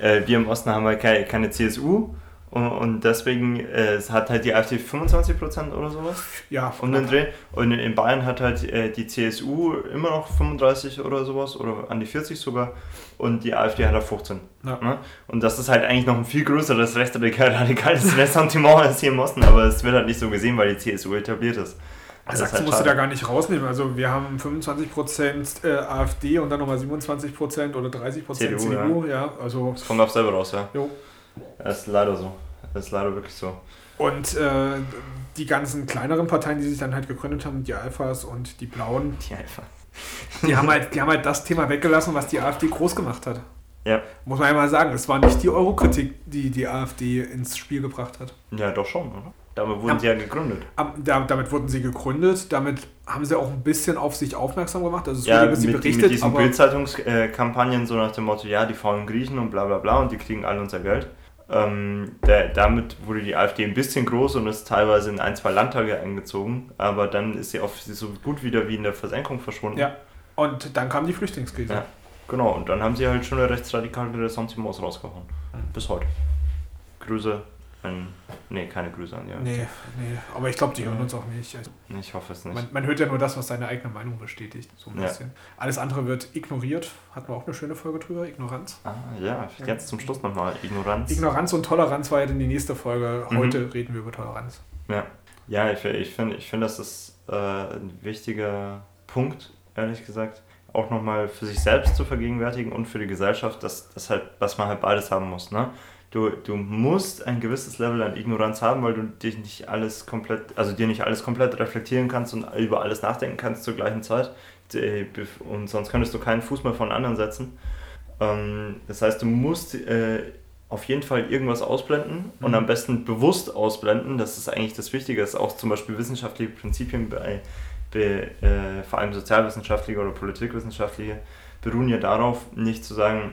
äh, wir im Osten haben halt keine, keine CSU Und, und deswegen äh, hat halt die AfD 25% oder sowas. Ja, um den Dreh. Und in Bayern hat halt äh, die CSU immer noch 35 oder sowas oder an die 40 sogar. Und die AfD hat da 15. Ja. Ne? Und das ist halt eigentlich noch ein viel größeres rechtsradikales Ressentiment als hier im Osten, aber es wird halt nicht so gesehen, weil die CSU etabliert ist. Das Sachsen halt musst du da gar nicht rausnehmen. Also wir haben 25% äh, AfD und dann nochmal 27% oder 30% CDU. CDU ja. ja. also das kommt auf selber raus, ja. Jo. Das ist leider so. Das ist leider wirklich so. Und äh, die ganzen kleineren Parteien, die sich dann halt gegründet haben, die Alphas und die Blauen, die, Alpha. die, haben halt, die haben halt das Thema weggelassen, was die AfD groß gemacht hat. Ja. Muss man ja mal sagen, es war nicht die Eurokritik, die die AfD ins Spiel gebracht hat. Ja, doch schon, oder? Damit wurden ja, sie ja gegründet. damit wurden sie gegründet, damit haben sie auch ein bisschen auf sich aufmerksam gemacht. Also es ja, mit, berichtet, mit diesen Bildzeitungskampagnen so nach dem Motto, ja, die faulen Griechen und bla bla bla und die kriegen alle unser Geld. Ähm, der, damit wurde die AfD ein bisschen groß und ist teilweise in ein, zwei Landtage eingezogen, aber dann ist sie auf so gut wieder wie in der Versenkung verschwunden. Ja, und dann kam die Flüchtlingskrise. Ja, genau, und dann haben sie halt schon eine rechtsradikale Ressentiments rausgehauen. Bis heute. Grüße an. Nee, keine Grüße an, ja. Nee, nee, aber ich glaube, die hören uns auch nicht. Ich hoffe es nicht. Man, man, hört ja nur das, was seine eigene Meinung bestätigt, so ein bisschen. Ja. Alles andere wird ignoriert. Hatten wir auch eine schöne Folge drüber, Ignoranz. Ah, ja, jetzt zum Schluss nochmal Ignoranz. Ignoranz und Toleranz war ja dann die nächste Folge. Mhm. Heute mhm. reden wir über Toleranz. Ja, ja ich, ich finde, ich find, das ist äh, ein wichtiger Punkt, ehrlich gesagt auch nochmal für sich selbst zu vergegenwärtigen und für die Gesellschaft, dass, dass, halt, dass man halt beides haben muss. Ne? Du, du musst ein gewisses Level an Ignoranz haben, weil du dich nicht alles komplett, also dir nicht alles komplett reflektieren kannst und über alles nachdenken kannst zur gleichen Zeit. Und sonst könntest du keinen Fuß mehr von anderen setzen. Ähm, das heißt, du musst äh, auf jeden Fall irgendwas ausblenden und mhm. am besten bewusst ausblenden. Das ist eigentlich das Wichtige. Das ist auch zum Beispiel wissenschaftliche Prinzipien bei, bei äh, vor allem sozialwissenschaftliche oder politikwissenschaftliche beruhen ja darauf, nicht zu sagen,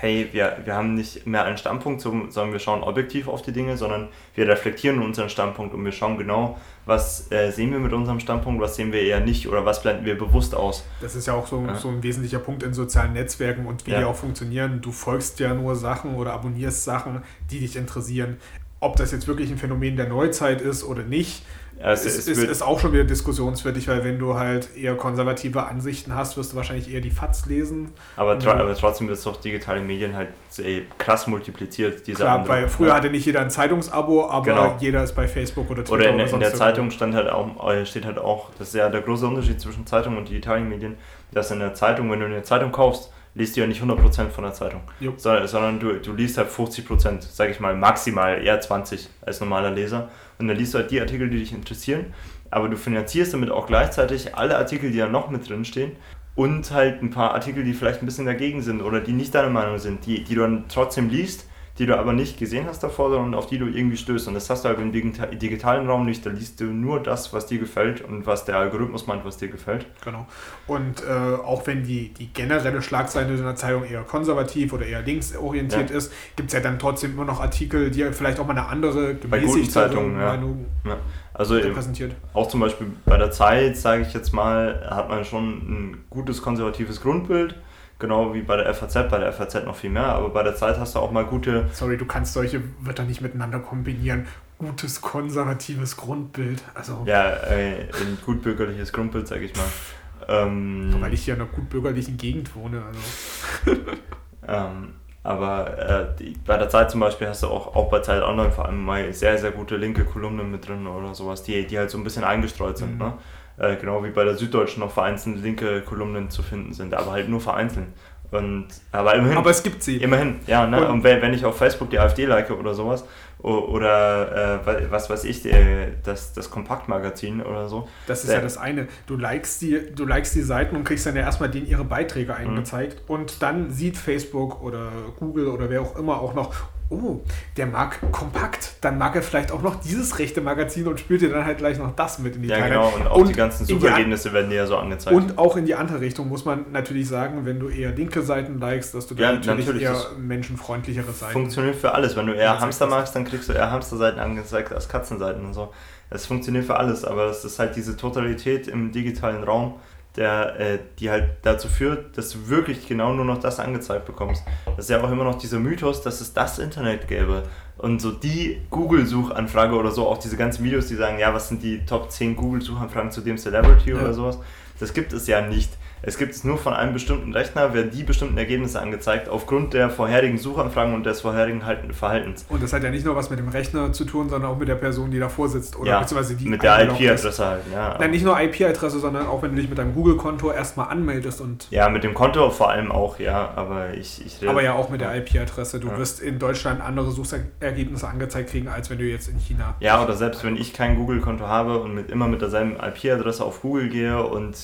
hey, wir, wir haben nicht mehr einen Standpunkt, sondern wir schauen objektiv auf die Dinge, sondern wir reflektieren unseren Standpunkt und wir schauen genau, was äh, sehen wir mit unserem Standpunkt, was sehen wir eher nicht oder was blenden wir bewusst aus. Das ist ja auch so, ja. so ein wesentlicher Punkt in sozialen Netzwerken und wie ja. die auch funktionieren. Du folgst ja nur Sachen oder abonnierst Sachen, die dich interessieren. Ob das jetzt wirklich ein Phänomen der Neuzeit ist oder nicht, es, ist, ist, ist, auch schon wieder diskussionswürdig, weil wenn du halt eher konservative Ansichten hast, wirst du wahrscheinlich eher die FATS lesen. Aber, tr aber trotzdem wird es doch digitale Medien halt krass multipliziert. Diese Klar, weil früher ja. hatte nicht jeder ein Zeitungsabo, aber genau. jeder ist bei Facebook oder Twitter. Oder in, oder in der Zeitung stand halt auch, äh, steht halt auch, das ist ja der große Unterschied zwischen Zeitung und digitalen Medien, dass in der Zeitung, wenn du eine Zeitung kaufst, liest du ja nicht 100% von der Zeitung, sondern, sondern du, du liest halt 50%, sage ich mal maximal, eher 20 als normaler Leser. Und dann liest du halt die Artikel, die dich interessieren, aber du finanzierst damit auch gleichzeitig alle Artikel, die da noch mit drin stehen. Und halt ein paar Artikel, die vielleicht ein bisschen dagegen sind oder die nicht deine Meinung sind, die, die du dann trotzdem liest die du aber nicht gesehen hast davor, sondern auf die du irgendwie stößt. Und das hast du halt im digitalen Raum nicht. Da liest du nur das, was dir gefällt und was der Algorithmus meint, was dir gefällt. Genau. Und äh, auch wenn die, die generelle Schlagseite in der Zeitung eher konservativ oder eher linksorientiert ja. ist, gibt es ja dann trotzdem immer noch Artikel, die vielleicht auch mal eine andere gemäßigte Meinung ja. Also präsentiert. Auch zum Beispiel bei der Zeit, sage ich jetzt mal, hat man schon ein gutes konservatives Grundbild Genau wie bei der FAZ, bei der FAZ noch viel mehr, aber bei der Zeit hast du auch mal gute. Sorry, du kannst solche Wörter nicht miteinander kombinieren. Gutes konservatives Grundbild. Also ja, äh, ein gutbürgerliches Grundbild, sag ich mal. Ähm, Weil ich hier in einer gutbürgerlichen Gegend wohne. Also. ähm, aber äh, die, bei der Zeit zum Beispiel hast du auch, auch bei Zeit Online vor allem mal sehr, sehr gute linke Kolumnen mit drin oder sowas, die, die halt so ein bisschen eingestreut sind. Mhm. Ne? Äh, genau wie bei der Süddeutschen noch vereinzelt linke Kolumnen zu finden sind, aber halt nur vereinzelt. Und, aber immerhin. Aber es gibt sie. Immerhin, ja. Ne? Und, und wenn, wenn ich auf Facebook die AfD like oder sowas, oder äh, was weiß ich, das, das Kompaktmagazin oder so. Das ist ja das eine. Du likest, die, du likest die Seiten und kriegst dann ja erstmal denen ihre Beiträge mhm. eingezeigt. Mhm. Und dann sieht Facebook oder Google oder wer auch immer auch noch, oh, der mag kompakt, dann mag er vielleicht auch noch dieses rechte Magazin und spielt dir dann halt gleich noch das mit in die Ja, Teile. genau, und auch und die ganzen Suchergebnisse werden dir ja so angezeigt. Und auch in die andere Richtung muss man natürlich sagen, wenn du eher linke Seiten likest, dass du ja, natürlich, natürlich eher menschenfreundlichere Seiten. Funktioniert für alles. Wenn du eher Hamster magst, dann kriegst du eher Hamsterseiten angezeigt als Katzenseiten und so. Es funktioniert für alles, aber es ist halt diese Totalität im digitalen Raum, der, äh, die halt dazu führt, dass du wirklich genau nur noch das angezeigt bekommst. Das ist ja auch immer noch dieser Mythos, dass es das Internet gäbe. Und so die Google-Suchanfrage oder so, auch diese ganzen Videos, die sagen, ja, was sind die Top 10 Google-Suchanfragen zu dem Celebrity ja. oder sowas, das gibt es ja nicht. Es gibt es nur von einem bestimmten Rechner, werden die bestimmten Ergebnisse angezeigt, aufgrund der vorherigen Suchanfragen und des vorherigen Verhaltens. Und das hat ja nicht nur was mit dem Rechner zu tun, sondern auch mit der Person, die davor sitzt. Oder ja, beziehungsweise die mit der IP-Adresse halt, ja. Nein, nicht nur IP-Adresse, sondern auch wenn du dich mit deinem Google-Konto erstmal anmeldest und. Ja, mit dem Konto vor allem auch, ja, aber ich. ich aber ja auch mit der IP-Adresse. Du ja. wirst in Deutschland andere Suchergebnisse angezeigt kriegen, als wenn du jetzt in China. Ja, oder selbst wenn ich kein Google-Konto habe und mit, immer mit derselben IP-Adresse auf Google gehe und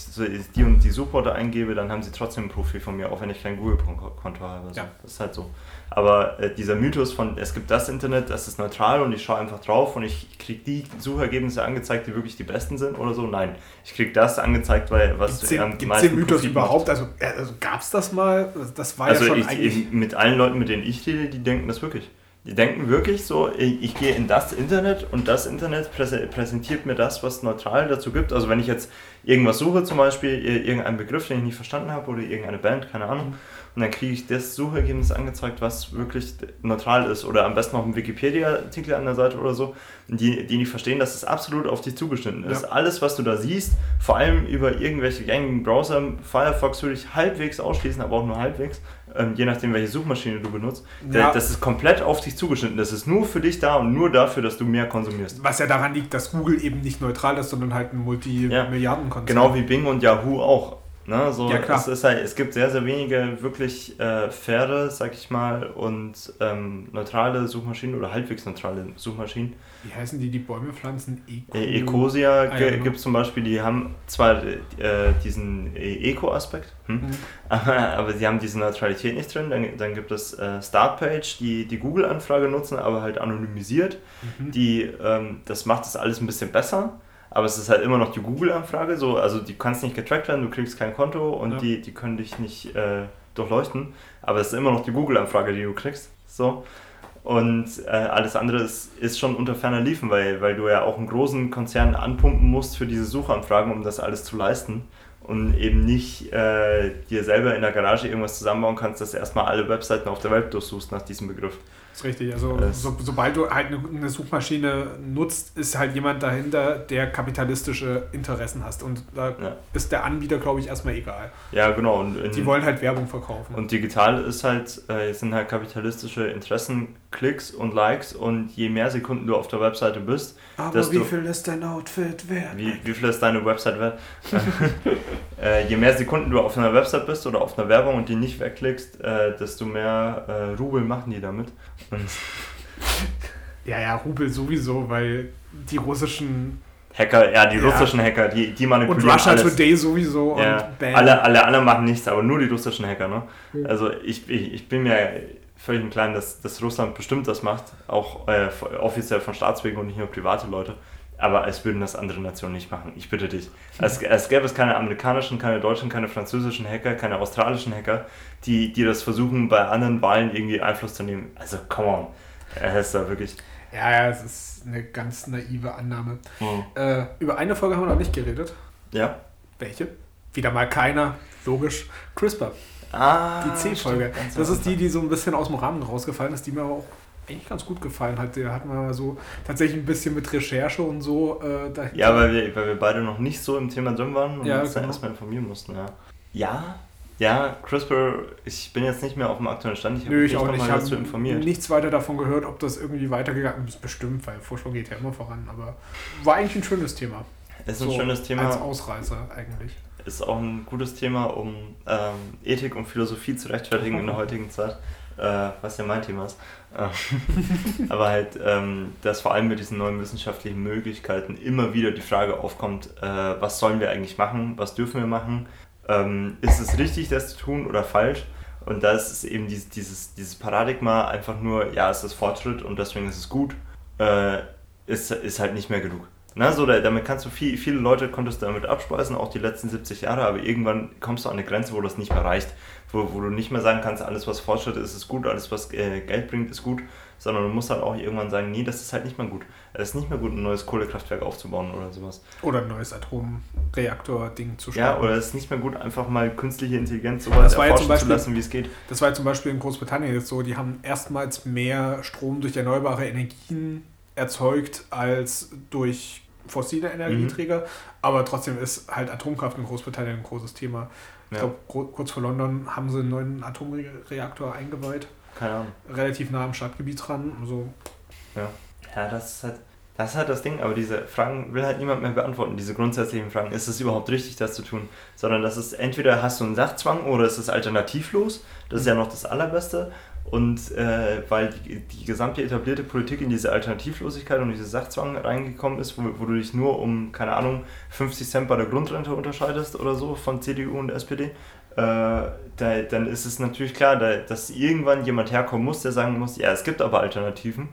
die und die Suchworte eingebe, dann haben sie trotzdem ein Profil von mir, auch wenn ich kein Google-Konto habe. So. Ja. Das ist halt so. Aber äh, dieser Mythos von, es gibt das Internet, das ist neutral und ich schaue einfach drauf und ich kriege die Suchergebnisse angezeigt, die wirklich die besten sind oder so. Nein, ich kriege das angezeigt, weil was Gibt's den, gibt's den Mythos Profit überhaupt? Also, also gab es das mal? Das war also ja schon ich, eigentlich... mit allen Leuten, mit denen ich rede, die denken das wirklich. Die denken wirklich so, ich, ich, gehe in das Internet und das Internet präsentiert mir das, was neutral dazu gibt. Also wenn ich jetzt irgendwas suche, zum Beispiel irgendeinen Begriff, den ich nicht verstanden habe oder irgendeine Band, keine Ahnung, und dann kriege ich das Suchergebnis angezeigt, was wirklich neutral ist oder am besten noch ein Wikipedia-Artikel an der Seite oder so, die, die nicht verstehen, dass es absolut auf dich zugeschnitten ist. Ja. Alles, was du da siehst, vor allem über irgendwelche gängigen Browser, Firefox würde ich halbwegs ausschließen, aber auch nur halbwegs, ähm, je nachdem, welche Suchmaschine du benutzt, ja. das ist komplett auf dich zugeschnitten. Das ist nur für dich da und nur dafür, dass du mehr konsumierst. Was ja daran liegt, dass Google eben nicht neutral ist, sondern halt ein Multimilliardenkonzern. Ja. Genau wie Bing und Yahoo auch. Ne, so, ja, klar. Es, ist halt, es gibt sehr, sehr wenige wirklich äh, faire, sag ich mal, und ähm, neutrale Suchmaschinen oder halbwegs neutrale Suchmaschinen. Wie heißen die, die Bäume pflanzen? Eco äh, Ecosia ah, ja, genau. gibt es zum Beispiel, die haben zwar äh, diesen Eco-Aspekt, hm? mhm. aber, aber sie haben diese Neutralität nicht drin. Dann, dann gibt es äh, Startpage, die die Google-Anfrage nutzen, aber halt anonymisiert. Mhm. Die, ähm, das macht das alles ein bisschen besser aber es ist halt immer noch die Google-Anfrage, so, also die kannst nicht getrackt werden, du kriegst kein Konto und ja. die, die können dich nicht äh, durchleuchten, aber es ist immer noch die Google-Anfrage, die du kriegst, so. Und äh, alles andere ist, ist schon unter ferner Liefen, weil, weil du ja auch einen großen Konzern anpumpen musst für diese Suchanfragen, um das alles zu leisten. Und eben nicht äh, dir selber in der Garage irgendwas zusammenbauen kannst, dass du erstmal alle Webseiten auf der Welt durchsuchst nach diesem Begriff. Das ist richtig. Also so, sobald du halt eine, Suchmaschine nutzt, ist halt jemand dahinter, der kapitalistische Interessen hast. Und da ja. ist der Anbieter, glaube ich, erstmal egal. Ja, genau. Und in, die wollen halt Werbung verkaufen. Und digital ist halt, äh, sind halt kapitalistische Interessen, Klicks und Likes und je mehr Sekunden du auf der Webseite bist. Aber wie viel ist dein Outfit wert? Wie, wie viel ist deine Website wert? äh, je mehr Sekunden du auf einer Website bist oder auf einer Werbung und die nicht wegklickst, äh, desto mehr äh, Rubel machen die damit. ja, ja, Rubel sowieso, weil die russischen Hacker, ja, die ja. russischen Hacker, die, die manipulieren Und Russia alles. Today sowieso ja. und bam. Alle, alle anderen machen nichts, aber nur die russischen Hacker, ne? Mhm. Also ich, ich, ich bin mir völlig im Kleinen, dass, dass Russland bestimmt das macht, auch äh, offiziell von Staatswegen und nicht nur private Leute. Aber es würden das andere Nationen nicht machen. Ich bitte dich. Es, es gäbe es keine amerikanischen, keine deutschen, keine französischen Hacker, keine australischen Hacker, die, die das versuchen, bei anderen Wahlen irgendwie Einfluss zu nehmen. Also, come on. Es ist da wirklich. Ja, ja, es ist eine ganz naive Annahme. Mhm. Äh, über eine Folge haben wir noch nicht geredet. Ja. Welche? Wieder mal keiner. Logisch. CRISPR. Ah, die C-Folge. Das ist die, die so ein bisschen aus dem Rahmen rausgefallen ist, die mir auch eigentlich ganz gut gefallen hat. Der hat man so tatsächlich ein bisschen mit Recherche und so äh, dahinter. Ja, weil wir, weil wir beide noch nicht so im Thema drin waren und ja, uns genau. dann erstmal informieren mussten. Ja. ja, ja, CRISPR, ich bin jetzt nicht mehr auf dem aktuellen Stand. Ich habe mich auch nicht. dazu informiert. nichts weiter davon gehört, ob das irgendwie weitergegangen ist. Bestimmt, weil Forschung geht ja immer voran. Aber war eigentlich ein schönes Thema. Ist ein so schönes Thema. Als Ausreißer eigentlich. Ist auch ein gutes Thema, um ähm, Ethik und Philosophie zu rechtfertigen in der heutigen Zeit äh, was ja mein Thema ist. Äh, aber halt, ähm, dass vor allem mit diesen neuen wissenschaftlichen Möglichkeiten immer wieder die Frage aufkommt, äh, was sollen wir eigentlich machen, was dürfen wir machen, ähm, ist es richtig, das zu tun oder falsch? Und da ist es eben dieses, dieses, dieses Paradigma einfach nur, ja, es ist Fortschritt und deswegen ist es gut, äh, ist, ist halt nicht mehr genug. Na, so, da, damit kannst du viel, viele Leute konntest du damit abspeisen, auch die letzten 70 Jahre, aber irgendwann kommst du an eine Grenze, wo das nicht mehr reicht. Wo, wo du nicht mehr sagen kannst, alles was Fortschritt ist, ist gut, alles was äh, Geld bringt, ist gut, sondern du musst halt auch irgendwann sagen, nee, das ist halt nicht mehr gut. Es ist nicht mehr gut, ein neues Kohlekraftwerk aufzubauen oder sowas. Oder ein neues Atomreaktor-Ding zu starten. Ja, oder es ist nicht mehr gut, einfach mal künstliche Intelligenz sowas erforschen Beispiel, zu lassen, wie es geht. Das war ja zum Beispiel in Großbritannien jetzt so, die haben erstmals mehr Strom durch erneuerbare Energien erzeugt als durch fossile Energieträger, mhm. aber trotzdem ist halt Atomkraft in Großbritannien ein großes Thema. Ich ja. glaube, kurz vor London haben sie einen neuen Atomreaktor eingeweiht. Keine Ahnung. Relativ nah am Stadtgebiet dran. Also. Ja. ja, das ist halt. Das ist halt das Ding, aber diese Fragen will halt niemand mehr beantworten, diese grundsätzlichen Fragen. Ist es überhaupt richtig, das zu tun? Sondern das ist entweder hast du einen Sachzwang oder ist es alternativlos. Das ist ja noch das Allerbeste. Und äh, weil die, die, gesamte etablierte Politik in diese Alternativlosigkeit und diese Sachzwang reingekommen ist, wo, wo, du dich nur um, keine Ahnung, 50 Cent bei der Grundrente unterscheidest oder so von CDU und SPD, äh, da, dann ist es natürlich klar, da, dass irgendwann jemand herkommen muss, der sagen muss, ja, es gibt aber Alternativen.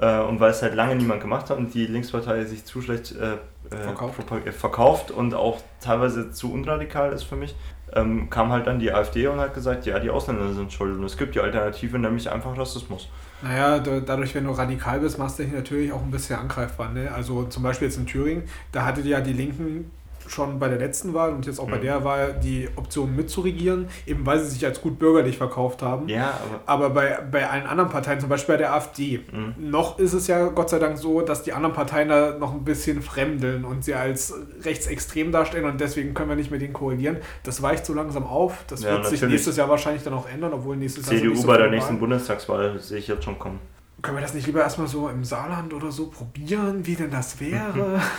Äh, und weil es halt lange niemand gemacht hat und die Linkspartei sich zu schlecht äh, äh, verkauft. verkauft und auch teilweise zu unradikal ist für mich, ähm, kam halt dann die AfD und hat gesagt, ja, die Ausländer sind schuld und es gibt die Alternative, nämlich einfach Rassismus. Naja, dadurch, wenn du radikal bist, machst du dich natürlich auch ein bisschen angreifbar. Ne? Also zum Beispiel jetzt in Thüringen, da hattet ja die Linken schon bei der letzten Wahl und jetzt auch mhm. bei der Wahl die Option mitzuregieren, eben weil sie sich als gut bürgerlich verkauft haben. Ja, aber, aber bei, bei allen anderen Parteien, zum Beispiel bei der AfD, mhm. noch ist es ja Gott sei Dank so, dass die anderen Parteien da noch ein bisschen fremdeln und sie als rechtsextrem darstellen und deswegen können wir nicht mit denen korrigieren. Das weicht so langsam auf. Das ja, wird sich nächstes Jahr wahrscheinlich dann auch ändern, obwohl nächstes CDU Jahr. CDU bei der nächsten Bundestagswahl sehe ich jetzt schon kommen. Können wir das nicht lieber erstmal so im Saarland oder so probieren, wie denn das wäre?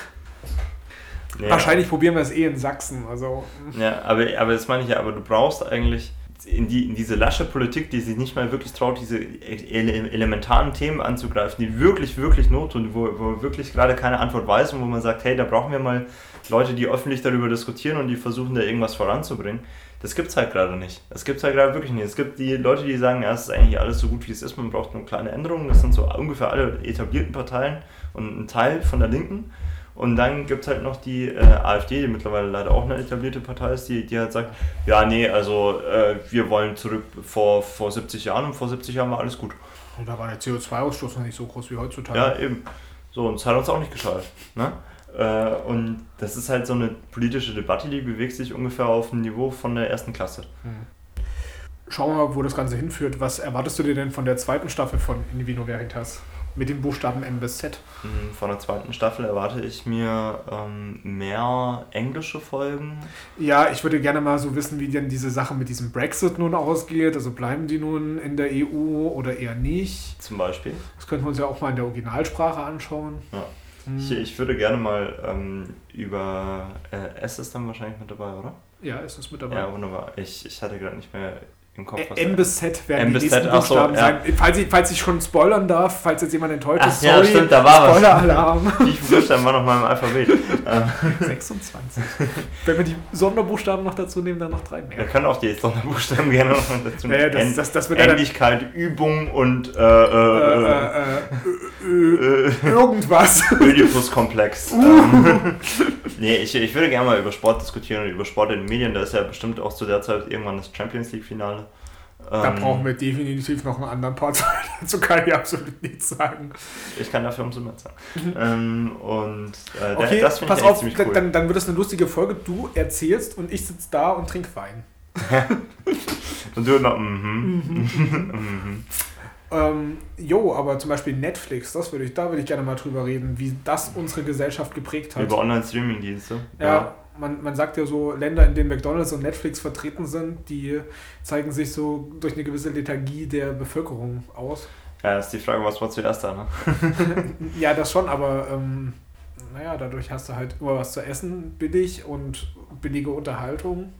Ja. Wahrscheinlich probieren wir es eh in Sachsen. Also. Ja, aber, aber das meine ich ja, aber du brauchst eigentlich in, die, in diese lasche Politik, die sich nicht mal wirklich traut, diese ele elementaren Themen anzugreifen, die wirklich, wirklich Not tun, wo, wo wirklich gerade keine Antwort weiß und wo man sagt, hey, da brauchen wir mal Leute, die öffentlich darüber diskutieren und die versuchen, da irgendwas voranzubringen. Das gibt es halt gerade nicht. Das gibt es halt gerade wirklich nicht. Es gibt die Leute, die sagen, ja, es ist eigentlich alles so gut, wie es ist, man braucht nur kleine Änderungen. Das sind so ungefähr alle etablierten Parteien und ein Teil von der Linken. Und dann gibt es halt noch die äh, AfD, die mittlerweile leider auch eine etablierte Partei ist, die, die halt sagt, ja, nee, also äh, wir wollen zurück vor, vor 70 Jahren und vor 70 Jahren war alles gut. Und da war der CO2-Ausstoß noch nicht so groß wie heutzutage. Ja, eben. So, und es hat uns auch nicht geschadet. Ne? Äh, und das ist halt so eine politische Debatte, die bewegt sich ungefähr auf dem Niveau von der ersten Klasse. Hm. Schauen wir mal, wo das Ganze hinführt. Was erwartest du dir denn von der zweiten Staffel von Invino Veritas? Mit den Buchstaben M bis Z. Mhm, von der zweiten Staffel erwarte ich mir ähm, mehr englische Folgen. Ja, ich würde gerne mal so wissen, wie denn diese Sache mit diesem Brexit nun ausgeht. Also bleiben die nun in der EU oder eher nicht? Zum Beispiel. Das könnten wir uns ja auch mal in der Originalsprache anschauen. Ja. Hm. Ich, ich würde gerne mal ähm, über. Äh, S ist dann wahrscheinlich mit dabei, oder? Ja, es ist mit dabei. Ja, wunderbar. Ich, ich hatte gerade nicht mehr im Kopf. M bis Z werden M die nächsten Buchstaben so, sein. Ja. Falls, ich, falls ich schon spoilern darf, falls jetzt jemand enttäuscht ist, sorry, ja, stimmt, da war Spoiler-Alarm. Viele Buchstaben waren noch mal im Alphabet? 26. Wenn wir die Sonderbuchstaben noch dazu nehmen, dann noch drei mehr. Wir können auch die Sonderbuchstaben gerne noch dazu nehmen. Ja, das, das, das wird Ähnlichkeit, Übung und äh, äh, äh, äh irgendwas. Oedipus-Komplex. ähm, nee, ich, ich würde gerne mal über Sport diskutieren und über Sport in den Medien. Da ist ja bestimmt auch zu der Zeit irgendwann das Champions League-Finale. Da ähm, brauchen wir definitiv noch einen anderen Part. Dazu kann ich absolut nichts sagen. Ich kann dafür umso mehr sagen. ähm, und äh, okay, das pass ich auf, ziemlich cool. dann, dann wird es eine lustige Folge. Du erzählst und ich sitze da und trinke Wein. und du noch, mhm. mhm. Ähm, jo, aber zum Beispiel Netflix, das würde ich, da würde ich gerne mal drüber reden, wie das unsere Gesellschaft geprägt hat. Über Online-Streaming-Dienste. Ja, ja, man, man sagt ja so, Länder, in denen McDonalds und Netflix vertreten sind, die zeigen sich so durch eine gewisse Lethargie der Bevölkerung aus. Ja, ist die Frage, was war zuerst da, ne? ja, das schon, aber ähm, naja, dadurch hast du halt immer was zu essen, billig und billige Unterhaltung.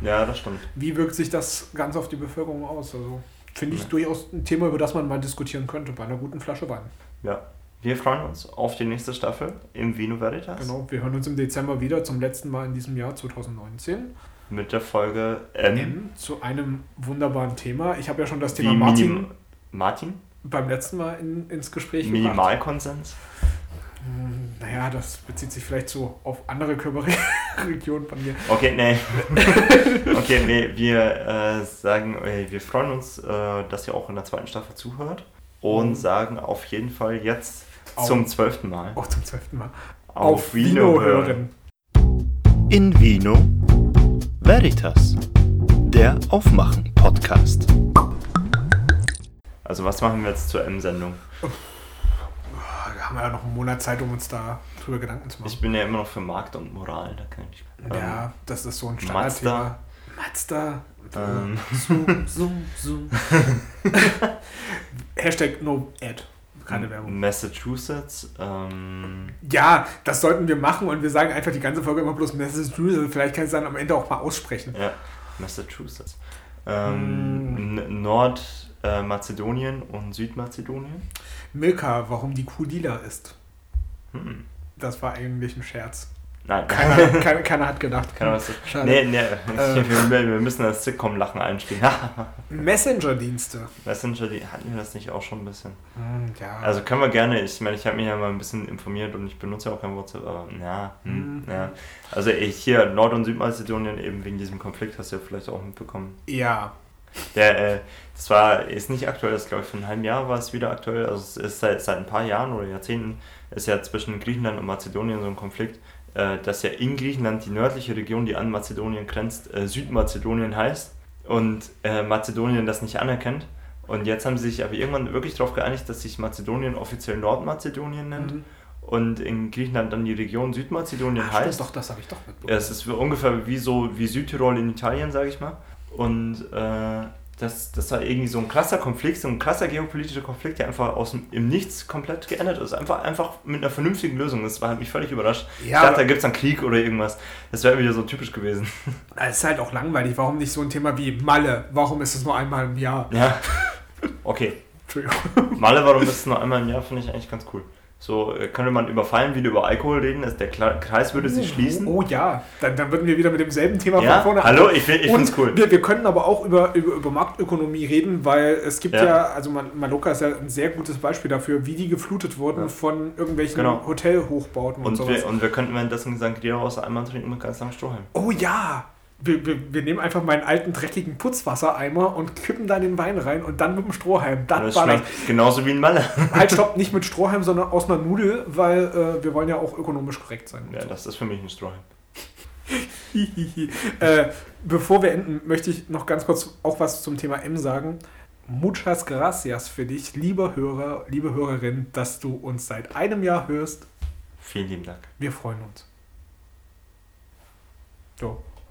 Ja, das stimmt. Wie wirkt sich das ganz auf die Bevölkerung aus? Also finde ich ja. durchaus ein Thema, über das man mal diskutieren könnte bei einer guten Flasche Wein. Ja, wir freuen uns auf die nächste Staffel im Vino Veritas. Genau, wir hören uns im Dezember wieder zum letzten Mal in diesem Jahr 2019. Mit der Folge M. M zu einem wunderbaren Thema. Ich habe ja schon das Thema Martin, Minim Martin beim letzten Mal in, ins Gespräch Minimalkonsens. Hm, naja, das bezieht sich vielleicht so auf andere Körperregionen von mir. Okay, nee. okay, nee, wir äh, sagen, wir freuen uns, äh, dass ihr auch in der zweiten Staffel zuhört und Mhm. sagen auf jeden Fall jetzt Auf- zum zwölften Mal Auch zum zwölften Mal. auf, Vino hören. In Vino Veritas, der Aufmachen-Podcast. Also was machen wir jetzt zur M-Sendung? Da haben wir ja noch einen Monat Zeit, um uns da drüber Gedanken zu machen. Ich bin ja immer noch für Markt und Moral, da kann ich. ja, das ist so ein Mazda. Standardthema. Mazda. Ähm, Zoom, zoom, zoom. Hashtag no ad. Keine Werbung. Massachusetts. Ähm, Ja, das sollten wir machen und wir sagen einfach die ganze Folge immer bloß Massachusetts. Vielleicht kann ich es dann am Ende auch mal aussprechen. ja, Massachusetts. Hm. Ähm, N- Nordmazedonien und Südmazedonien. Milka, warum die Kuh lila ist. Hm. Das war eigentlich ein Scherz. Nein, Keiner, keiner, keiner hat gedacht. Keiner was. Schade. Nee, nee, Äh. wir, müssen das Sitcom-Lachen einspielen. Messenger-Dienste. Messenger, die hatten wir das nicht auch schon ein bisschen. Hm, ja. Also können wir gerne, ich meine, ich habe mich ja mal ein bisschen informiert und ich benutze ja auch kein WhatsApp, aber ja, hm, Mhm. ja. Also hier Nord- und Südmazedonien eben wegen diesem Konflikt, hast du ja vielleicht auch mitbekommen. ja. Der, äh, das war, ist nicht aktuell, das glaube ich vor einem halben Jahr war es wieder aktuell, also es ist seit, seit ein paar Jahren oder Jahrzehnten, ist ja zwischen Griechenland und Mazedonien so ein Konflikt, dass ja in Griechenland die nördliche Region, die an Mazedonien grenzt, äh, Südmazedonien heißt und äh, Mazedonien das nicht anerkennt. Und jetzt haben sie sich aber irgendwann wirklich darauf geeinigt, dass sich Mazedonien offiziell Nordmazedonien nennt Mhm. und in Griechenland dann die Region Südmazedonien stimmt, heißt. doch, das habe ich doch Ja, mitbekommen. es ist ungefähr wie so wie Südtirol in Italien, sage ich mal. Und äh, das, das war irgendwie so ein krasser Konflikt, so ein krasser geopolitischer Konflikt, der einfach aus dem im Nichts komplett geändert ist. Einfach, einfach mit einer vernünftigen Lösung. Das war, hat mich völlig überrascht. ich Ja, dachte, aber- da gibt es einen Krieg oder irgendwas. Das wäre wieder so typisch gewesen. Es ist halt auch langweilig. Warum nicht so ein Thema wie Malle? Warum ist es nur einmal im Jahr? Ja. Okay. Entschuldigung. Malle, warum ist es nur einmal im Jahr, finde ich eigentlich ganz cool. So äh, könnte man über Fallen wieder über Alkohol reden, also der Kreis würde sich schließen. Oh, oh ja, dann, dann würden wir wieder mit demselben Thema Ja, von vorne hallo, ich ich Und find's cool. Wir, wir können aber auch über, über, über Marktökonomie reden, weil es gibt ja, Ja. also Mal- Mallorca ist ja ein sehr gutes Beispiel dafür, wie die geflutet wurden Ja. von irgendwelchen Genau. Hotelhochbauten und, Und sowas. wir, und wir könnten währenddessen. Gregor aus einmal trinken mit ganz langem Strohhalm. oh ja! Wir, wir, wir nehmen einfach meinen alten, dreckigen Putzwassereimer und kippen da den Wein rein und dann mit dem Strohhalm. Und Das war das. genauso wie ein Malle. Halt, stopp, nicht mit Strohhalm, sondern aus einer Nudel, weil äh, wir wollen ja auch ökonomisch korrekt sein. Ja, das ist für mich ein Strohhalm. äh, bevor wir enden, möchte ich noch ganz kurz auch was zum Thema M sagen. Muchas gracias für dich, lieber Hörer, liebe Hörerin, dass du uns seit einem Jahr hörst. Vielen lieben Dank. Wir freuen uns. So,